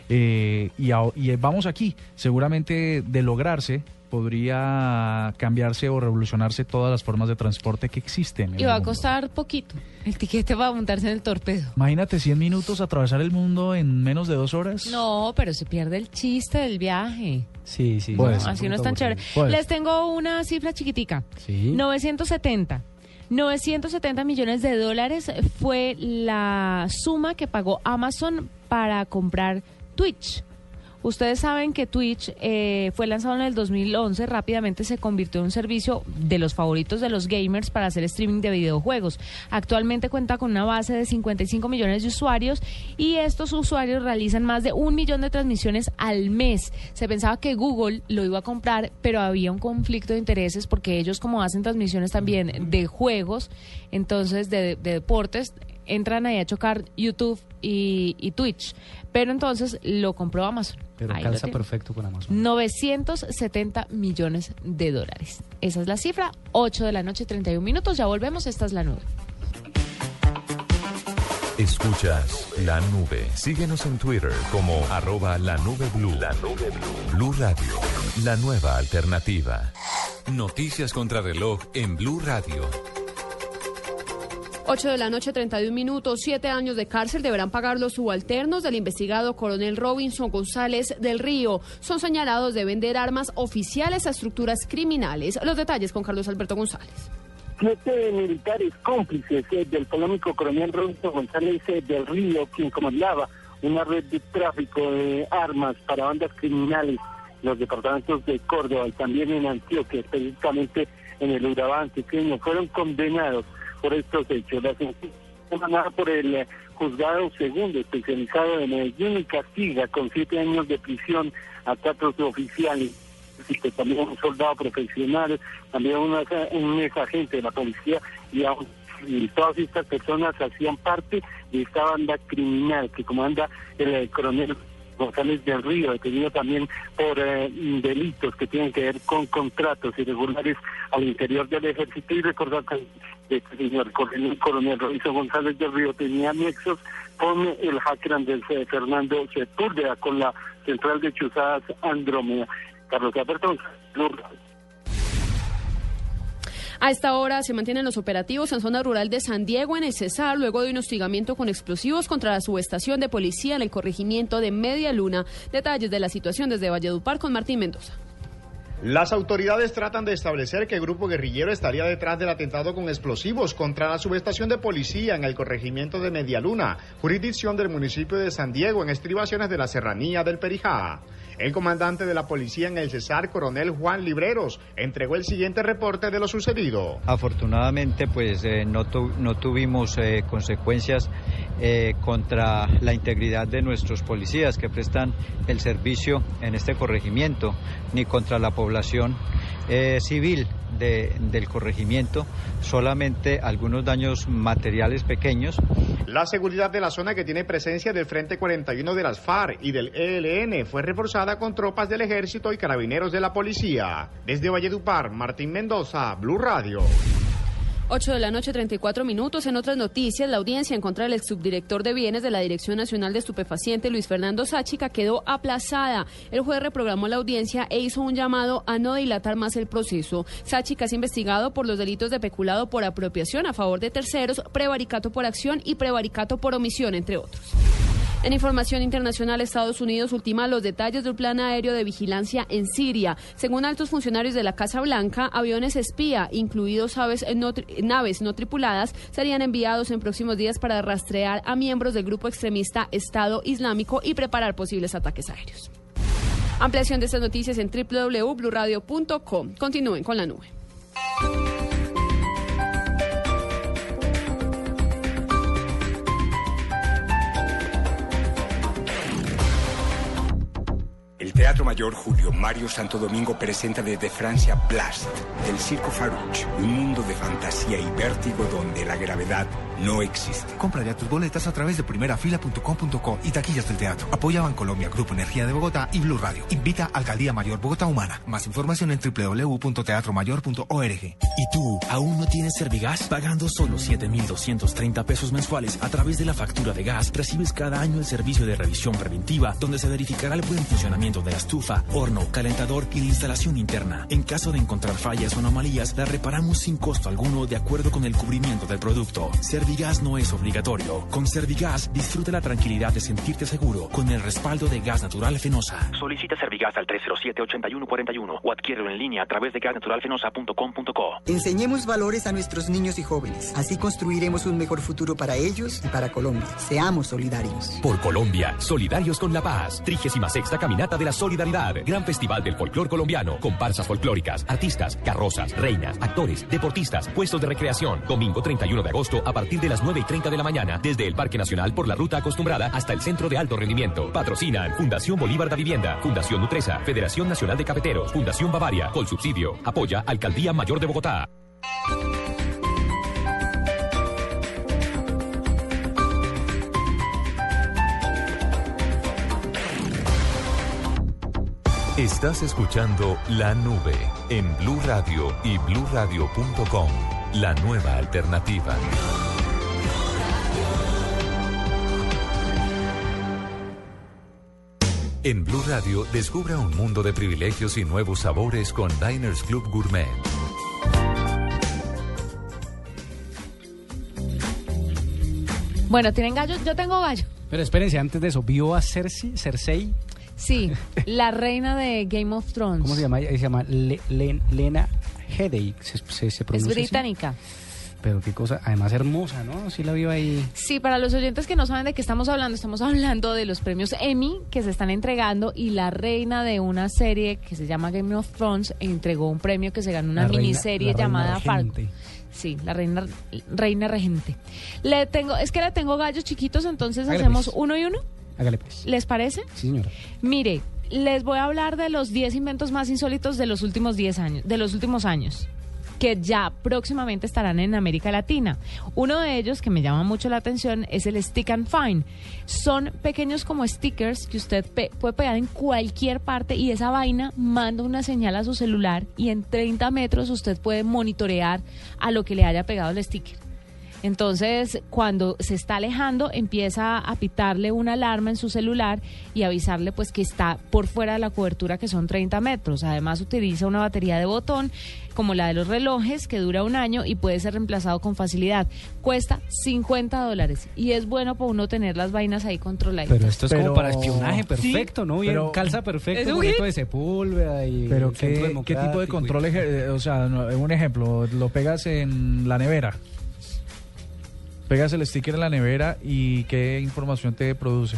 Eh, y, y vamos aquí, seguramente de lograrse podría cambiarse o revolucionarse todas las formas de transporte que existen. en
Y va a costar poquito. El tiquete va a montarse en el torpedo.
Imagínate 100 minutos atravesar el mundo en menos de dos horas.
No, pero se pierde el chiste del viaje.
Sí, sí.
No,
ser.
así no es tan chévere.
Puede
Les tengo una cifra chiquitica.
Sí.
970. 970 millones de dólares fue la suma que pagó Amazon para comprar Twitch, Ustedes saben que Twitch eh, fue lanzado en el 2011, rápidamente se convirtió en un servicio de los favoritos de los gamers para hacer streaming de videojuegos. Actualmente cuenta con una base de 55 millones de usuarios y estos usuarios realizan más de un millón de transmisiones al mes. Se pensaba que Google lo iba a comprar, pero había un conflicto de intereses porque ellos como hacen transmisiones también de juegos, entonces de, de deportes, entran ahí a chocar YouTube y, y Twitch. Pero entonces lo compró Amazon.
Pero
Ahí
calza perfecto con Amazon.
970 millones de dólares. Esa es la cifra. 8 de la noche, 31 minutos. Ya volvemos. Esta es la nube.
Escuchas la nube. Síguenos en Twitter como arroba la nube blue. La nube blue. Blue Radio, la nueva alternativa. Noticias contra reloj en Blue Radio.
8 de la noche, 31 minutos, siete años de cárcel deberán pagar los subalternos del investigado coronel Robinson González del Río. Son señalados de vender armas oficiales a estructuras criminales. Los detalles con Carlos Alberto González.
Siete militares cómplices eh, del polémico coronel Robinson González eh, del Río, quien comandaba una red de tráfico de armas para bandas criminales los departamentos de Córdoba y también en Antioquia, específicamente en el Urabá antioqueño, fueron condenados por estos hechos. La sentencia por el juzgado segundo especializado de Medellín y castiga con siete años de prisión a cuatro oficiales que también un soldado profesional, también una- un ex agente de la policía y, y todas estas personas hacían parte de esta banda criminal que comanda el eh, coronel González del Río, detenido también por eh, delitos que tienen que ver con contratos irregulares al interior del ejército y recordar que este señor coronel, coronel González del Río tenía nexos con el hacker Andrés eh, Fernando Sepúlveda, con la central de Chuzadas Andrómeda. Carlos Alberto
A esta hora se mantienen los operativos en zona rural de San Diego, en el Cesar, luego de un hostigamiento con explosivos contra la subestación de policía en el corregimiento de Media Luna. Detalles de la situación desde Valledupar con Martín Mendoza.
Las autoridades tratan de establecer que el grupo guerrillero estaría detrás del atentado con explosivos contra la subestación de policía en el corregimiento de Medialuna, jurisdicción del municipio de San Diego, en estribaciones de la serranía del Perijá. El comandante de la policía en el Cesar, coronel Juan Libreros, entregó el siguiente reporte de lo sucedido.
Afortunadamente, pues eh, no, tu- no tuvimos eh, consecuencias eh, contra la integridad de nuestros policías que prestan el servicio en este corregimiento, ni contra la población eh, civil de- del corregimiento, solamente algunos daños materiales pequeños.
La seguridad de la zona que tiene presencia del Frente 41 de las FARC y del ELN fue reforzada con tropas del ejército y carabineros de la policía. Desde Valledupar, Martín Mendoza, Blue Radio.
8 de la noche, 34 minutos. En otras noticias, la audiencia en contra del subdirector de bienes de la Dirección Nacional de Estupefacientes, Luis Fernando Sáchica, quedó aplazada. El juez reprogramó la audiencia e hizo un llamado a no dilatar más el proceso. Sáchica es investigado por los delitos de peculado por apropiación a favor de terceros, prevaricato por acción y prevaricato por omisión, entre otros. En información internacional, Estados Unidos ultima los detalles del plan aéreo de vigilancia en Siria. Según altos funcionarios de la Casa Blanca, aviones espía, incluidos aves no naves no tripuladas, serían enviados en próximos días para rastrear a miembros del grupo extremista Estado Islámico y preparar posibles ataques aéreos. Ampliación de estas noticias en www.bluradio.com. Continúen con la nube.
Teatro Mayor Julio Mario Santo Domingo presenta desde Francia Blast, del Circo Farouche, un mundo de fantasía y vértigo donde la gravedad no existe.
Compra ya tus boletas a través de primerafila.com.co y taquillas del teatro. Apoya Bancolombia, Grupo Energía de Bogotá y Blue Radio. Invita Alcaldía Mayor Bogotá Humana. Más información en www.teatromayor.org.
¿Y tú aún no tienes Servigas? Pagando solo 7,230 pesos mensuales a través de la factura de gas, recibes cada año el servicio de revisión preventiva, donde se verificará el buen funcionamiento de la estufa, horno, calentador y la instalación interna. En caso de encontrar fallas o anomalías, la reparamos sin costo alguno de acuerdo con el cubrimiento del producto. Servigas no es obligatorio. Con Servigas, disfruta la tranquilidad de sentirte seguro con el respaldo de gas natural Fenosa.
Solicita Servigas al 307-8141 o adquiérelo en línea a través de gasnaturalfenosa.com.co.
Enseñemos valores a nuestros niños y jóvenes. Así construiremos un mejor futuro para ellos y para Colombia. Seamos solidarios.
Por Colombia, solidarios con la paz. 36 Caminata de la Solidaridad. Gran Festival del Folclor Colombiano. Comparsas folclóricas, artistas, carrozas, reinas, actores, deportistas, puestos de recreación. Domingo 31 de agosto a partir de las 9 y 30 de la mañana. Desde el Parque Nacional por la ruta acostumbrada hasta el Centro de Alto Rendimiento. Patrocinan Fundación Bolívar da Vivienda, Fundación Nutresa, Federación Nacional de Cafeteros, Fundación Bavaria. Con subsidio. Apoya Alcaldía Mayor de Bogotá.
Estás escuchando La Nube en Blue Radio y bluradio.com. La nueva alternativa. En Blue Radio descubra un mundo de privilegios y nuevos sabores con Diners Club Gourmet.
Bueno, ¿tienen gallo? Yo tengo gallo.
Pero espérense, antes de eso, ¿vio a Cersei? Cersei?
Sí, la reina de Game of Thrones.
¿Cómo se llama? Ella se llama Le- Len- Lena Headey. Se, se, se
Es
pronuncia así.
británica.
Pero qué cosa, además hermosa, ¿no? Sí la vio ahí.
Sí, para los oyentes que no saben de qué estamos hablando, estamos hablando de los premios Emmy que se están entregando y la reina de una serie que se llama Game of Thrones entregó un premio que se ganó una
La reina-
miniserie
la reina
llamada Fargo.
regente.
Sí, la reina reina regente. Le tengo, es que le tengo gallos chiquitos, entonces
Hágale,
hacemos
pues.
uno y uno.
Hágale pues.
¿Les parece?
Sí, señora.
Mire, les voy a hablar de los 10 inventos más insólitos de los últimos 10 años, de los últimos años que ya próximamente estarán en América Latina. Uno de ellos que me llama mucho la atención es el Stick and Find. Son pequeños como stickers que usted pe- puede pegar en cualquier parte y esa vaina manda una señal a su celular y en 30 metros usted puede monitorear a lo que le haya pegado el sticker. Entonces, cuando se está alejando, empieza a pitarle una alarma en su celular y avisarle pues que está por fuera de la cobertura que son 30 metros. Además, utiliza una batería de botón como la de los relojes que dura un año y puede ser reemplazado con facilidad. Cuesta 50 dólares y es bueno para uno tener las vainas ahí controladas.
Pero esto es
Pero-
como para espionaje
Sí,
perfecto, ¿no? Bien,
pero-
calza
Es
perfecto,
un
de Sepúlveda y
Pero ¿qué, ¿qué tipo de control? ejer- eh, O sea, un ejemplo, lo pegas en la nevera. Pegas el sticker en la nevera y qué información te produce.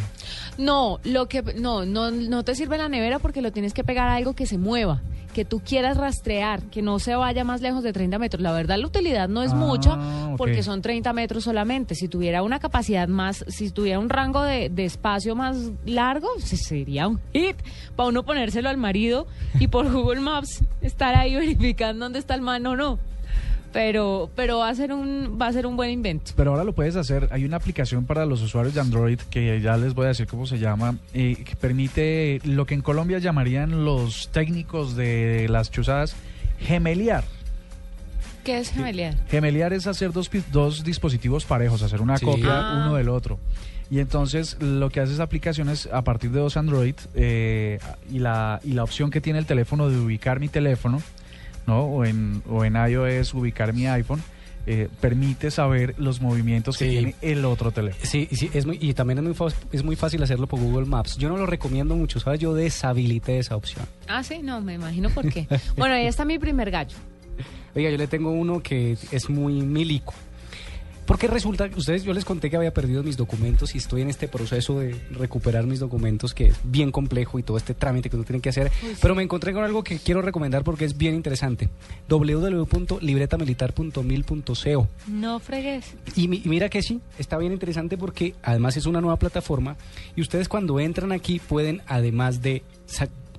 No, lo que no, no, no te sirve la nevera porque lo tienes que pegar a algo que se mueva, que tú quieras rastrear, que no se vaya más lejos de 30 metros. La verdad, la utilidad no es
Ah,
mucha porque son 30 metros solamente. Si tuviera una capacidad más, si tuviera un rango de, de espacio más largo, se- sería un hit para uno ponérselo al marido y por Google Maps estar ahí verificando dónde está el man o no. Pero, pero va a ser un, va a ser un buen invento.
Pero ahora lo puedes hacer. Hay una aplicación para los usuarios de Android que ya les voy a decir cómo se llama, eh, que permite lo que en Colombia llamarían los técnicos de las chuzadas gemeliar.
¿Qué es gemeliar?
Gemeliar es hacer dos, pi- dos dispositivos parejos, hacer una
Sí.
copia
Ah.
uno del otro. Y entonces lo que hace esa aplicación es a partir de dos Android eh, y, la, y la opción que tiene el teléfono de ubicar mi teléfono, ¿no? O en, o en iOS ubicar mi iPhone, eh, permite saber los movimientos que
Sí.
tiene el otro teléfono.
Sí, sí, es muy, y también es muy, es muy fácil hacerlo por Google Maps. Yo no lo recomiendo mucho, ¿sabes? Yo deshabilité esa opción.
Ah, sí, no, me imagino por qué. Bueno, ahí está mi primer gallo.
Oiga, yo le tengo uno que es muy milico. Porque resulta que ustedes, yo les conté que había perdido mis documentos y estoy en este proceso de recuperar mis documentos, que es bien complejo y todo este trámite que uno tiene que hacer. Pero me encontré con algo que quiero recomendar porque es bien interesante. www.libretamilitar.mil.co
No fregues.
y, mi- y mira que sí, está bien interesante porque además es una nueva plataforma y ustedes cuando entran aquí pueden además de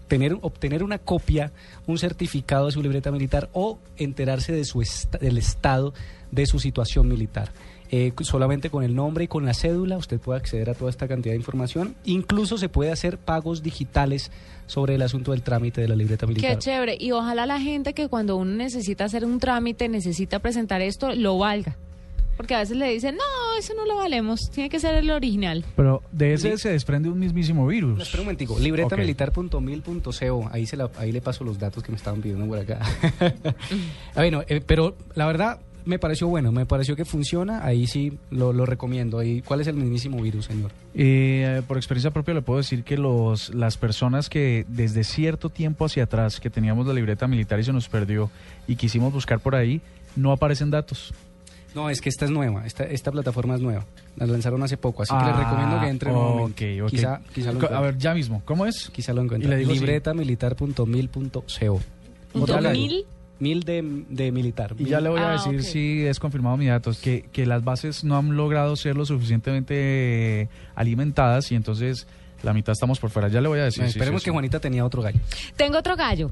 tener, obtener una copia, un certificado de su libreta militar o enterarse de su esta- del estado de su situación militar. Eh, solamente con el nombre y con la cédula usted puede acceder a toda esta cantidad de información. Incluso se puede hacer pagos digitales sobre el asunto del trámite de la libreta militar.
Qué chévere. Y ojalá la gente que cuando uno necesita hacer un trámite, necesita presentar esto, lo valga. Porque a veces le dicen, no, eso no lo valemos, tiene que ser el original.
Pero de ese se desprende un mismísimo virus.
Espera un momentico, libretamilitar.mil.co, ahí, se la- ahí le paso los datos que me estaban pidiendo por acá. Ah, bueno, eh, pero la verdad, me pareció bueno, me pareció que funciona, ahí sí lo, lo recomiendo. Ahí, ¿Cuál es el mismísimo virus, señor?
Eh, por experiencia propia le puedo decir que los, las personas que desde cierto tiempo hacia atrás, que teníamos la libreta militar y se nos perdió y quisimos buscar por ahí, no aparecen datos.
No, es que esta es nueva, esta, esta plataforma es nueva. La lanzaron hace poco, así que
Ah,
les recomiendo que entre nuevamente.
ok, ok.
Quizá, quizá lo
a ver, ya mismo, ¿cómo es?
Quizá lo
Y
encuentre.
le digo sí.
Libretamilitar.mil.co.
¿Punto
Otra vez.
mil?
Mil de, de militar.
Y ya le voy a
Ah,
decir si es confirmado mi datos, que, que las bases no han logrado ser lo suficientemente alimentadas y entonces la mitad estamos por fuera. Ya le voy a decir.
Esperemos
sí,
que. Juanita tenía otro gallo.
Tengo otro gallo.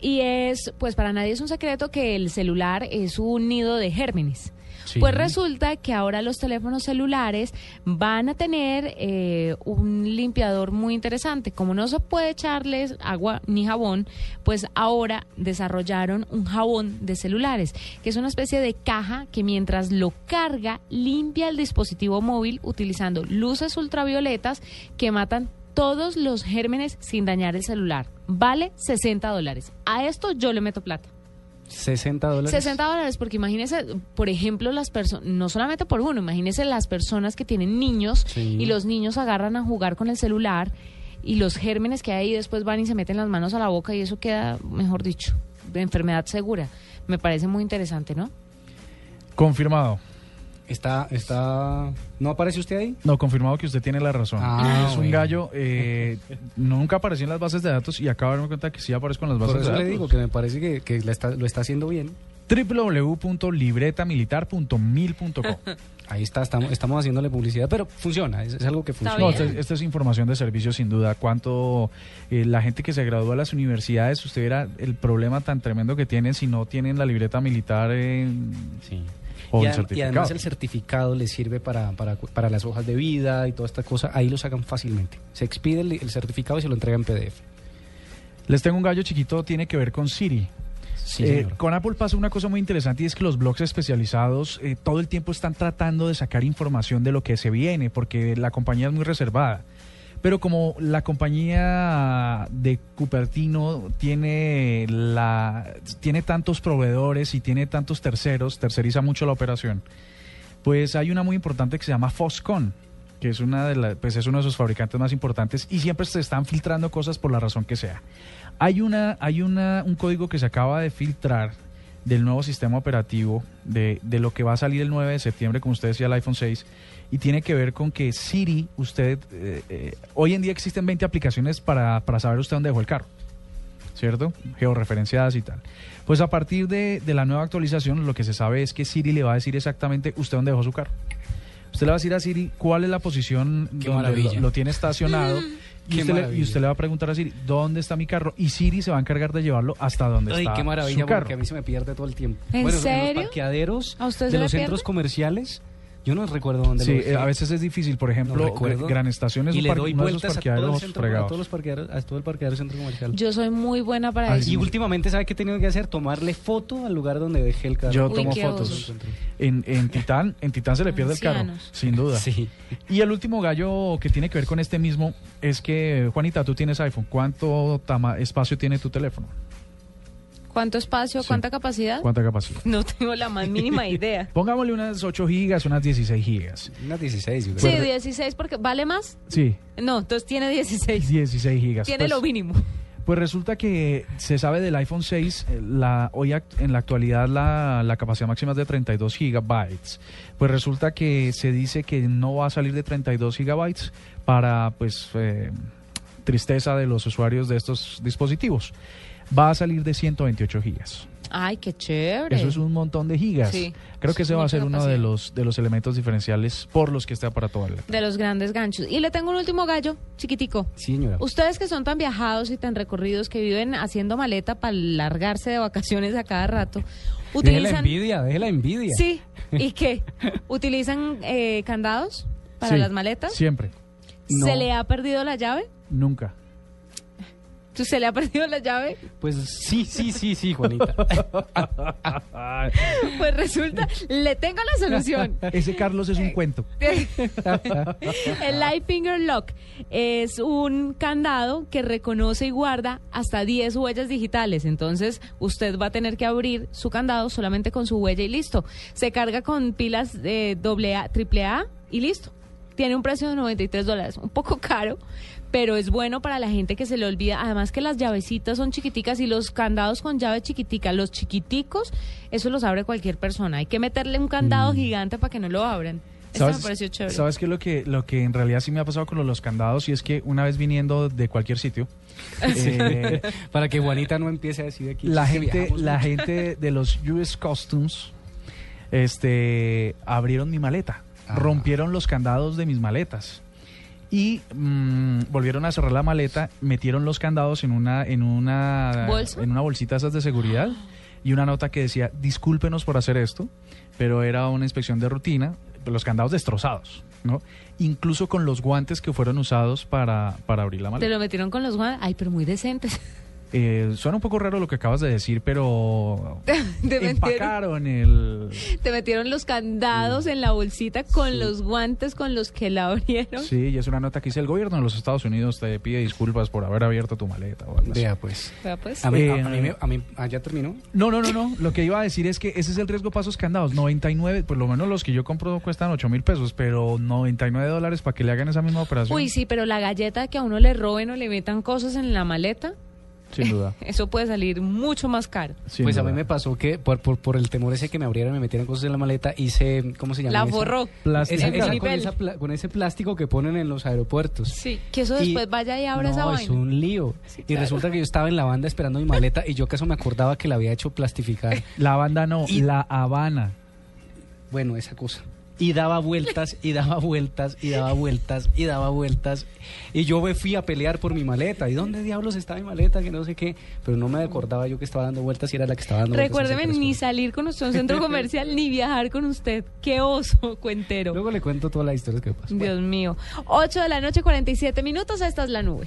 Y es, pues para nadie es un secreto que el celular es un nido de gérmenes. Pues resulta que ahora los teléfonos celulares van a tener eh, un limpiador muy interesante. Como no se puede echarles agua ni jabón, pues ahora desarrollaron un jabón de celulares, que es una especie de caja que mientras lo carga limpia el dispositivo móvil utilizando luces ultravioletas que matan todos los gérmenes sin dañar el celular. Vale 60 dólares. A esto yo le meto plata.
60 dólares.
60 dólares, porque imagínese, por ejemplo, las personas, no solamente por uno, imagínese las personas que tienen niños
Sí.
y los niños agarran a jugar con el celular y los gérmenes que hay ahí después van y se meten las manos a la boca y eso queda, mejor dicho, de enfermedad segura. Me parece muy interesante, ¿no?
Confirmado.
Está, está... ¿No aparece usted ahí?
No, confirmado que usted tiene la razón.
Ah,
es un
bueno.
gallo. eh, nunca apareció en las bases de datos y acabo de darme cuenta que sí aparezco en las bases
Por eso
de
le
datos.
digo que me parece que, que la está- lo está haciendo bien.
www.libretamilitar.mil.co
Ahí está, estamos, estamos haciéndole publicidad, pero funciona, es, es algo que funciona.
No, esta, esta es información de servicio sin duda. Cuánto eh, la gente que se gradúa de las universidades, usted verá el problema tan tremendo que tienen si no tienen la libreta militar en, o
y, además el certificado les sirve para, para, para las hojas de vida y toda esta cosa. Ahí lo sacan fácilmente. Se expide el, el certificado y se lo entrega en PDF.
Les tengo un gallo chiquito, tiene que ver con Siri.
Sí,
Eh, con Apple pasa una cosa muy interesante y es que los blogs especializados eh, todo el tiempo están tratando de sacar información de lo que se viene porque la compañía es muy reservada. Pero como la compañía de Cupertino tiene la tiene tantos proveedores y tiene tantos terceros, terceriza mucho la operación. Pues hay una muy importante que se llama Foxconn, que es una de la- pues es uno de sus fabricantes más importantes y siempre se están filtrando cosas por la razón que sea. Hay una hay una un código que se acaba de filtrar del nuevo sistema operativo de, de lo que va a salir el 9 de septiembre, como usted decía, el iPhone 6, y tiene que ver con que Siri, usted, eh, eh, hoy en día existen 20 aplicaciones para, para saber usted dónde dejó el carro, ¿cierto? Georreferenciadas y tal. Pues a partir de, de la nueva actualización, lo que se sabe es que Siri le va a decir exactamente usted dónde dejó su carro. Usted le va a decir a Siri cuál es la posición
Qué
donde lo, lo tiene estacionado. Y
Qué
usted, le, y usted le va a preguntar a Siri, ¿dónde está mi carro? Y Siri se va a encargar de llevarlo hasta donde
Ay,
está
qué maravilla,
su carro.
porque a mí se me pierde todo el tiempo.
¿En
bueno, En
serio?
los parqueaderos
¿A usted
de los
pierde?
centros comerciales, yo no recuerdo dónde
Sí,
lo
eh,
dejé.
a veces es difícil. Por ejemplo,
No recuerdo.
Gran Estación es
y
un
le doy vueltas a todo, el centro, a todos los parqueaderos, a todo el parqueadero centro comercial.
Yo soy muy buena para eso.
y últimamente, ¿sabe qué he tenido que hacer? Tomarle foto al lugar donde dejé el carro.
Yo
Uy,
tomo fotos. En, en Titán, en Titán se le pierde el carro, sin duda.
Sí.
Y el último gallo que tiene que ver con este mismo es que, Juanita, tú tienes iPhone. ¿Cuánto tama- espacio tiene tu teléfono?
¿Cuánto espacio?
Sí.
¿Cuánta capacidad?
¿Cuánta capacidad?
No tengo la más mínima idea.
Pongámosle unas 8 gigas, unas 16 gigas.
Unas 16, yo
Sí,
creo.
16 porque vale más.
Sí,
No, entonces tiene 16.
16 gigas.
Tiene
Pues-
lo mínimo.
Pues resulta que se sabe del iPhone 6, eh, la, hoy act- en la actualidad la, la capacidad máxima es de 32 gigabytes. Pues resulta que se dice que no va a salir de 32 gigabytes para pues eh, tristeza de los usuarios de estos dispositivos. Va a salir de 128 gigas.
Ay, qué chévere.
Eso es un montón de gigas.
Sí.
Creo que ese va a ser uno de los, de los elementos diferenciales por los que este aparato vale.
De los grandes ganchos. Y le tengo un último gallo, chiquitico.
Sí, señora.
Ustedes que son tan viajados y tan recorridos, que viven haciendo maleta para largarse de vacaciones a cada rato,
Deje la
utilizan...
envidia, deje la envidia.
Sí, ¿y qué? ¿Utilizan eh, candados para
Sí,
las maletas?
Siempre.
¿Se le ha perdido la llave?
Nunca.
¿Se le ha perdido la llave?
Pues sí, sí, sí, sí, Juanita.
Pues resulta, le tengo la solución.
Ese Carlos es un cuento.
El Light Finger Lock es un candado que reconoce y guarda hasta 10 huellas digitales. Entonces, usted va a tener que abrir su candado solamente con su huella y listo. Se carga con pilas de AA, AAA y listo. Tiene un precio de 93 dólares, un poco caro, pero es bueno para la gente que se le olvida. Además que las llavecitas son chiquiticas y los candados con llave chiquitica, los chiquiticos, eso los abre cualquier persona. Hay que meterle un candado gigante para que no lo abran. Esto me pareció chévere.
¿Sabes qué es lo que, lo que en realidad sí me ha pasado con los, los candados? Y es que una vez viniendo de cualquier sitio, eh,
Para que Juanita no empiece a decir aquí.
la gente, la
mucho.
gente de los US Customs este, abrieron mi maleta,
Ah.
rompieron los candados de mis maletas y mm, volvieron a cerrar la maleta, metieron los candados en una, en una,
¿Bolsa?
en una bolsita esas de seguridad y una nota que decía discúlpenos por hacer esto, pero era una inspección de rutina, los candados destrozados, ¿no? Incluso con los guantes que fueron usados para, para abrir la
Te
maleta.
lo metieron con los guantes. Ay, pero muy decentes.
Eh, suena un poco raro lo que acabas de decir, pero
Te metieron,
empacaron el...
te metieron los candados en la bolsita con los guantes con los que la abrieron.
Sí, y es una nota que dice el gobierno de los Estados Unidos te pide disculpas por haber abierto tu maleta. o algo así.
Vea, pues.
Vea, pues.
A mí, a-
Eh,
a mí me- a mí- ah, ¿ya terminó?
No, no, no, no. Lo que iba a decir es que ese es el riesgo para esos candados. 99, por lo menos los que yo compro cuestan 8 mil pesos, pero 99 dólares para que le hagan esa misma operación.
Uy, sí, pero la galleta que a uno le roben o le metan cosas en la maleta,
Sin duda.
eso puede salir mucho más caro.
sin
pues a mí me pasó que por, por, por el temor ese que me abrieran, me metieran cosas en la maleta, hice, ¿cómo se llama?
La.
Esa-
Plástica.
Esa- con, esa ese plástico que ponen en los aeropuertos.
Sí, que eso
Y-
después vaya y abra
no,
esa
es
vaina.
un lío. y
claro.
resulta que yo estaba en la banda esperando mi maleta y yo acaso me acordaba que la había hecho plastificar.
La banda no,
Y-
la Habana.
Bueno, esa cosa. Y daba vueltas, y daba vueltas, y daba vueltas, y daba vueltas. Y yo me fui a pelear por mi maleta. ¿Y dónde diablos está mi maleta? Que no sé qué. Pero no me acordaba yo que estaba dando vueltas y era la que estaba dando vueltas.
Recuérdeme ni salir con usted a un centro comercial ni viajar con usted. Qué oso, cuentero.
Luego le cuento todas las historias que pasan.
Dios mío. 8 de la noche, 47 minutos. Esta es la nube.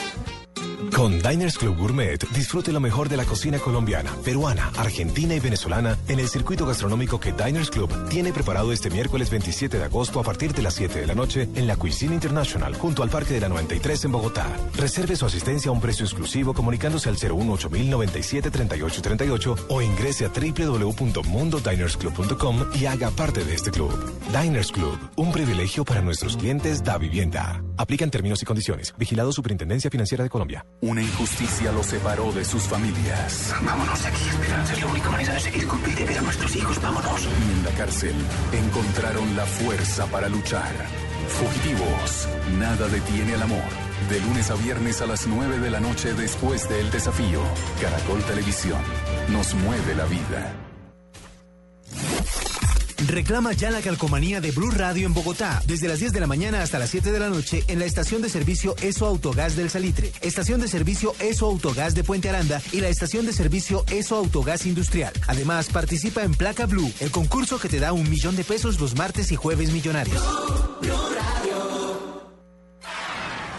Con Diners Club Gourmet disfrute lo mejor de la cocina colombiana, peruana, argentina y venezolana en el circuito gastronómico que Diners Club tiene preparado este miércoles 27 de agosto a partir de las 7 de la noche en la Cuisine International junto al Parque de la 93 en Bogotá. Reserve su asistencia a un precio exclusivo comunicándose al 018 97 38 38 o ingrese a www.mundodinersclub.com y haga parte de este club. Diners Club, un privilegio para nuestros clientes da vivienda. Aplican términos y condiciones. Vigilado Superintendencia Financiera de Colombia.
Una injusticia los separó de sus familias.
Vámonos de aquí, Esperanza. Es la única manera de seguir con vida y ver a nuestros hijos. Vámonos.
Y en la cárcel encontraron la fuerza para luchar. Fugitivos, nada detiene al amor. De lunes a viernes a las 9 de la noche después del desafío. Caracol Televisión. Nos mueve la vida.
Reclama ya la calcomanía de Blue Radio en Bogotá, desde las 10 de la mañana hasta las 7 de la noche en la estación de servicio ESO Autogás del Salitre, estación de servicio ESO Autogás de Puente Aranda y la estación de servicio ESO Autogás Industrial. Además, participa en Placa Blue, el concurso que te da un millón de pesos los martes y jueves millonarios.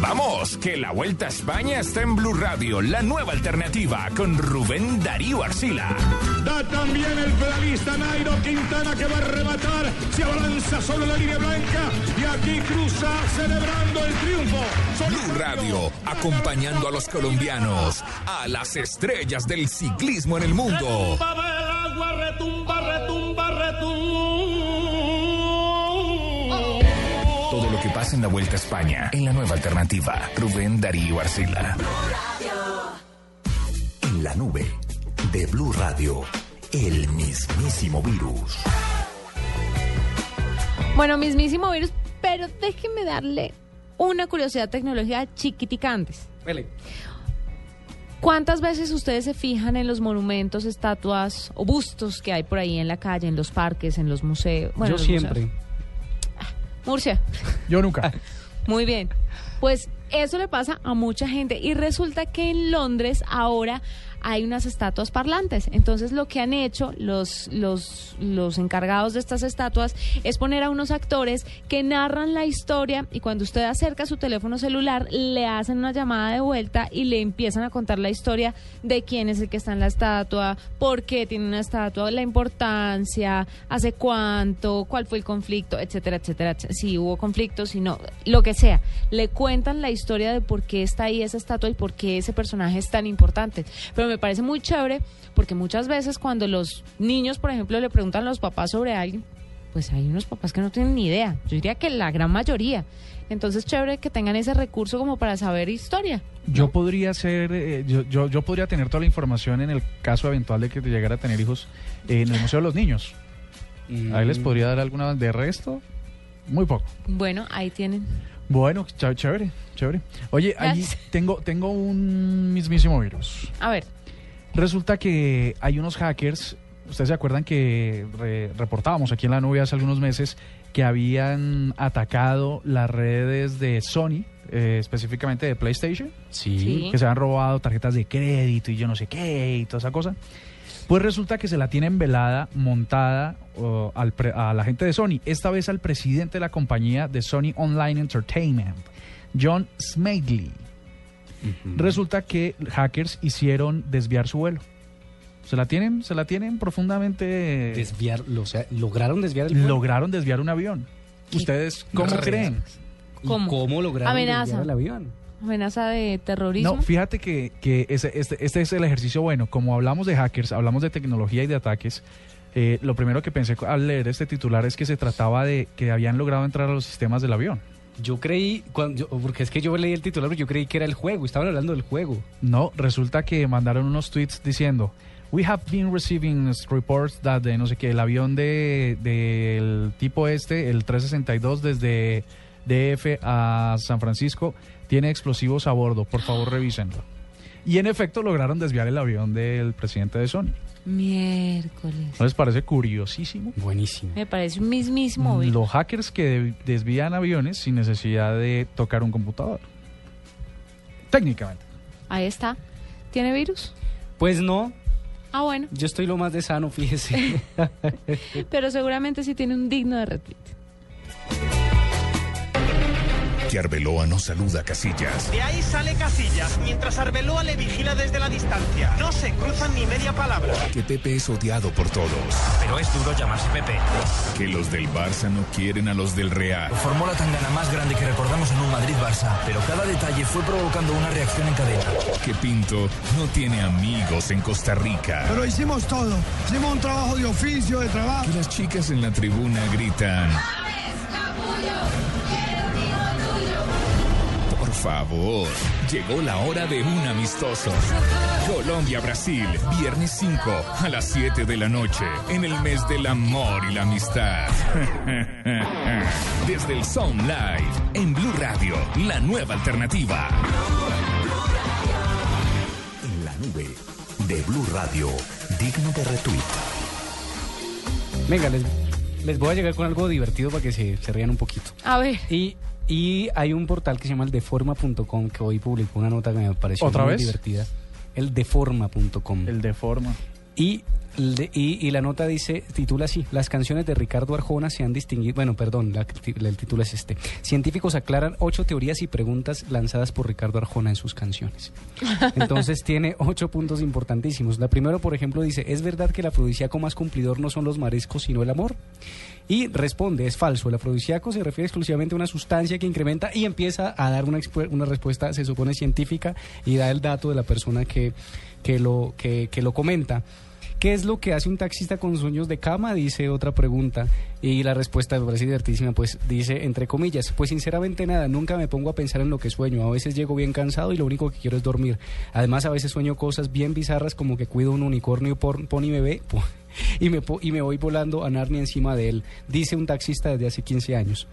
Vamos, que la Vuelta a España está en Blue Radio, la nueva alternativa con Rubén Darío Arcila.
Da también el pedalista Nairo Quintana que va a rematar. Se abalanza solo la línea blanca y aquí cruza celebrando el triunfo.
Blue Radio, acompañando a los colombianos, a las estrellas del ciclismo en el mundo.
Retumba agua, retumba, retumba, retumba.
Que pasa en la Vuelta a España, en la nueva alternativa. Rubén Darío Arcila.
En la nube de Blue Radio, el mismísimo virus.
Bueno, mismísimo virus, pero déjeme darle una curiosidad tecnológica chiquitica antes. ¿Cuántas veces ustedes se fijan en los monumentos, estatuas o bustos que hay por ahí en la calle, en los parques, en los museos? Bueno,
Yo
los
siempre.
museos. Murcia.
Yo nunca.
Muy bien. Pues eso le pasa a mucha gente y resulta que en Londres ahora hay unas estatuas parlantes. Entonces lo que han hecho los, los, encargados de estas estatuas es poner a unos actores que narran la historia y cuando usted acerca su teléfono celular le hacen una llamada de vuelta y le empiezan a contar la historia de quién es el que está en la estatua, por qué tiene una estatua, la importancia, hace cuánto, cuál fue el conflicto, etcétera, etcétera, etcétera. si hubo conflicto, si no, lo que sea. Le cuentan la historia de por qué está ahí esa estatua y por qué ese personaje es tan importante. Pero me parece muy chévere porque muchas veces cuando los niños, por ejemplo, le preguntan a los papás sobre alguien, pues hay unos papás que no tienen ni idea. Yo diría que la gran mayoría. Entonces, chévere que tengan ese recurso como para saber historia.
Yo podría ser, eh, yo, yo, yo podría tener toda la información en el caso eventual de que te llegara a tener hijos eh, en el Museo de los Niños. Ahí les podría dar alguna de resto, muy poco.
Bueno, ahí tienen.
Bueno, ch- chévere, chévere. Oye, allí
Gracias.
tengo, tengo un mismísimo virus.
A ver,
Resulta que hay unos hackers, ustedes se acuerdan que re- reportábamos aquí en la nube hace algunos meses que habían atacado las redes de Sony, eh, específicamente de PlayStation.
Sí.
Sí.
Que se han robado tarjetas de crédito y yo no sé qué y toda esa cosa. Pues resulta que se la tienen velada, montada al pre- a la gente de Sony, esta vez al presidente de la compañía de Sony Online Entertainment, John Smedley. Resulta que hackers hicieron desviar su vuelo. Se la tienen, se la tienen profundamente.
Desviar, o sea, lograron desviar el vuelo.
Lograron desviar un avión. ¿Ustedes cómo
Re-
creen?
¿Y
¿Cómo?
¿Cómo lograron
Amenaza.
desviar el avión?
amenaza de terrorismo.
No, fíjate que, que ese- este, este es el ejercicio bueno. Como hablamos de hackers, hablamos de tecnología y de ataques. eh, lo primero que pensé al leer este titular es que se trataba de que habían logrado entrar a los sistemas del avión.
Yo creí, cuando, porque es que yo leí el titular, yo creí que era el juego, estaban hablando del juego.
No, resulta que mandaron unos tweets diciendo, we have been receiving reports that de no sé qué, el avión de del tipo este, el 362 desde DF a San Francisco tiene explosivos a bordo, por favor revísenlo. Y en efecto lograron desviar el avión del presidente de Sony.
Miércoles.
¿No les parece curiosísimo?
Buenísimo.
Me parece un mismísimo virus.
Los hackers que desvían aviones sin necesidad de tocar un computador. Técnicamente.
Ahí está. ¿Tiene virus?
Pues no,
Ah, bueno.
yo estoy lo más de sano, fíjese.
Pero seguramente sí tiene un digno de retweet.
Que Arbeloa no saluda a Casillas.
De ahí sale Casillas, mientras Arbeloa le vigila desde la distancia. No se cruzan ni media palabra.
Que Pepe es odiado por todos.
Pero es duro llamarse Pepe.
Que los del Barça no quieren a los del Real.
Formó la tangana más grande que recordamos en un Madrid-Barça, pero cada detalle fue provocando una reacción en cadena.
Que Pinto no tiene amigos en Costa Rica.
Pero hicimos todo. Hicimos un trabajo de oficio, de trabajo.
Que las chicas en la tribuna gritan. Por favor, llegó la hora de un amistoso. Colombia-Brasil, viernes 5 a las 7 de la noche, en el mes del amor y la amistad. Desde el Sound Live, en Blue Radio, la nueva alternativa.
En la nube de Blue Radio, digno de retweet.
Venga, les, les voy a llegar con algo divertido para que se, se rían un poquito.
A ver.
Y, y hay un portal que se llama el deforma.com que hoy publicó una nota que me pareció
¿Otra
muy
vez?
divertida. El deforma.com.
El deforma.
Y, le- y, y la nota dice, titula así, las canciones de Ricardo Arjona se han distinguido, bueno, perdón, la- el título es este. Científicos aclaran ocho teorías y preguntas lanzadas por Ricardo Arjona en sus canciones. Entonces tiene ocho puntos importantísimos. La primera, por ejemplo, dice, ¿es verdad que el afrodisíaco más cumplidor no son los mariscos sino el amor? Y responde, es falso, el afrodisíaco se refiere exclusivamente a una sustancia que incrementa y empieza a dar una, respuesta, se supone, científica y da el dato de la persona que, que, lo, que, que lo comenta. ¿Qué es lo que hace un taxista con sueños de cama? Dice otra pregunta. Y la respuesta me parece divertísima, pues dice, entre comillas, pues sinceramente nada, nunca me pongo a pensar en lo que sueño. A veces llego bien cansado y lo único que quiero es dormir. Además, a veces sueño cosas bien bizarras como que cuido un unicornio pony bebé y me, y me voy volando a Narnia encima de él, dice un taxista desde hace 15 años.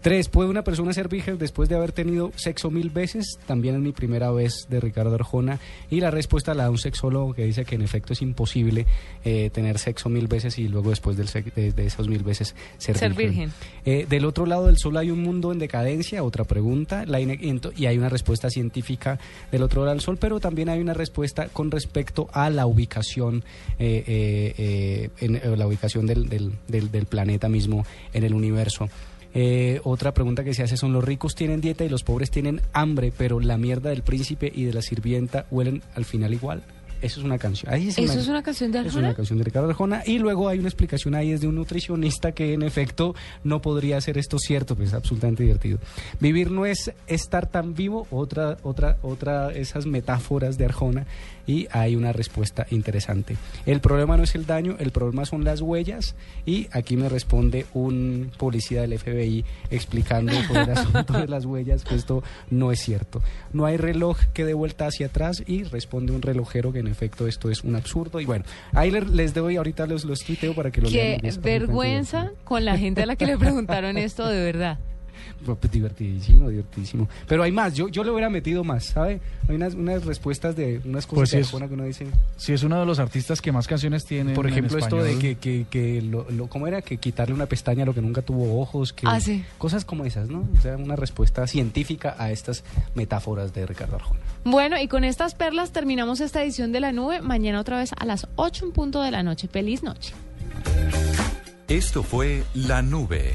Tres, ¿puede una persona ser virgen después de haber tenido sexo mil veces? También es mi primera vez de Ricardo Arjona. Y la respuesta la da un sexólogo que dice que en efecto es imposible eh, tener sexo mil veces y luego después del de, de esos mil veces ser,
Ser virgen.
Eh, del otro lado del sol hay un mundo en decadencia, otra pregunta, la y hay una respuesta científica del otro lado del sol, pero también hay una respuesta con respecto a la ubicación, eh, eh, eh, en, la ubicación del, del- del- del planeta mismo en el universo. Eh, otra pregunta que se hace son los ricos tienen dieta y los pobres tienen hambre, pero la mierda del príncipe y de la sirvienta huelen al final igual. Eso es una canción. Ahí
¿Eso es una canción de
es
Arjona?
una canción de Ricardo Arjona. Y luego hay una explicación ahí es de un nutricionista que en efecto no podría hacer esto cierto, pues es absolutamente divertido. Vivir no es estar tan vivo, otra, otra, otra, esas metáforas de Arjona. Y hay una respuesta interesante. El problema no es el daño, el problema son las huellas. Y aquí me responde un policía del FBI explicando sobre el asunto de las huellas que esto no es cierto. No hay reloj que dé vuelta hacia atrás y responde un relojero que en efecto esto es un absurdo. Y bueno, ahí le- les doy, ahorita los, los tuiteo para que lo lean.
Qué vergüenza con la gente a la que le preguntaron esto de verdad.
Pues, divertidísimo, divertidísimo. Pero hay más, yo, yo le hubiera metido más, ¿sabe? Hay unas, unas respuestas de unas cosas
Pues
de
es-
Arjona que uno dice.
Sí, es uno de los artistas que más canciones tiene.
Por
en
ejemplo, esto de que, que, que lo, lo- ¿cómo era? Que quitarle una pestaña a lo que nunca tuvo ojos, que
Ah, sí.
cosas como esas, ¿no? O sea, una respuesta científica a estas metáforas de Ricardo Arjona.
Bueno, y con estas perlas terminamos esta edición de La Nube. Mañana otra vez a las 8 en punto de la noche. Feliz noche.
Esto fue La Nube.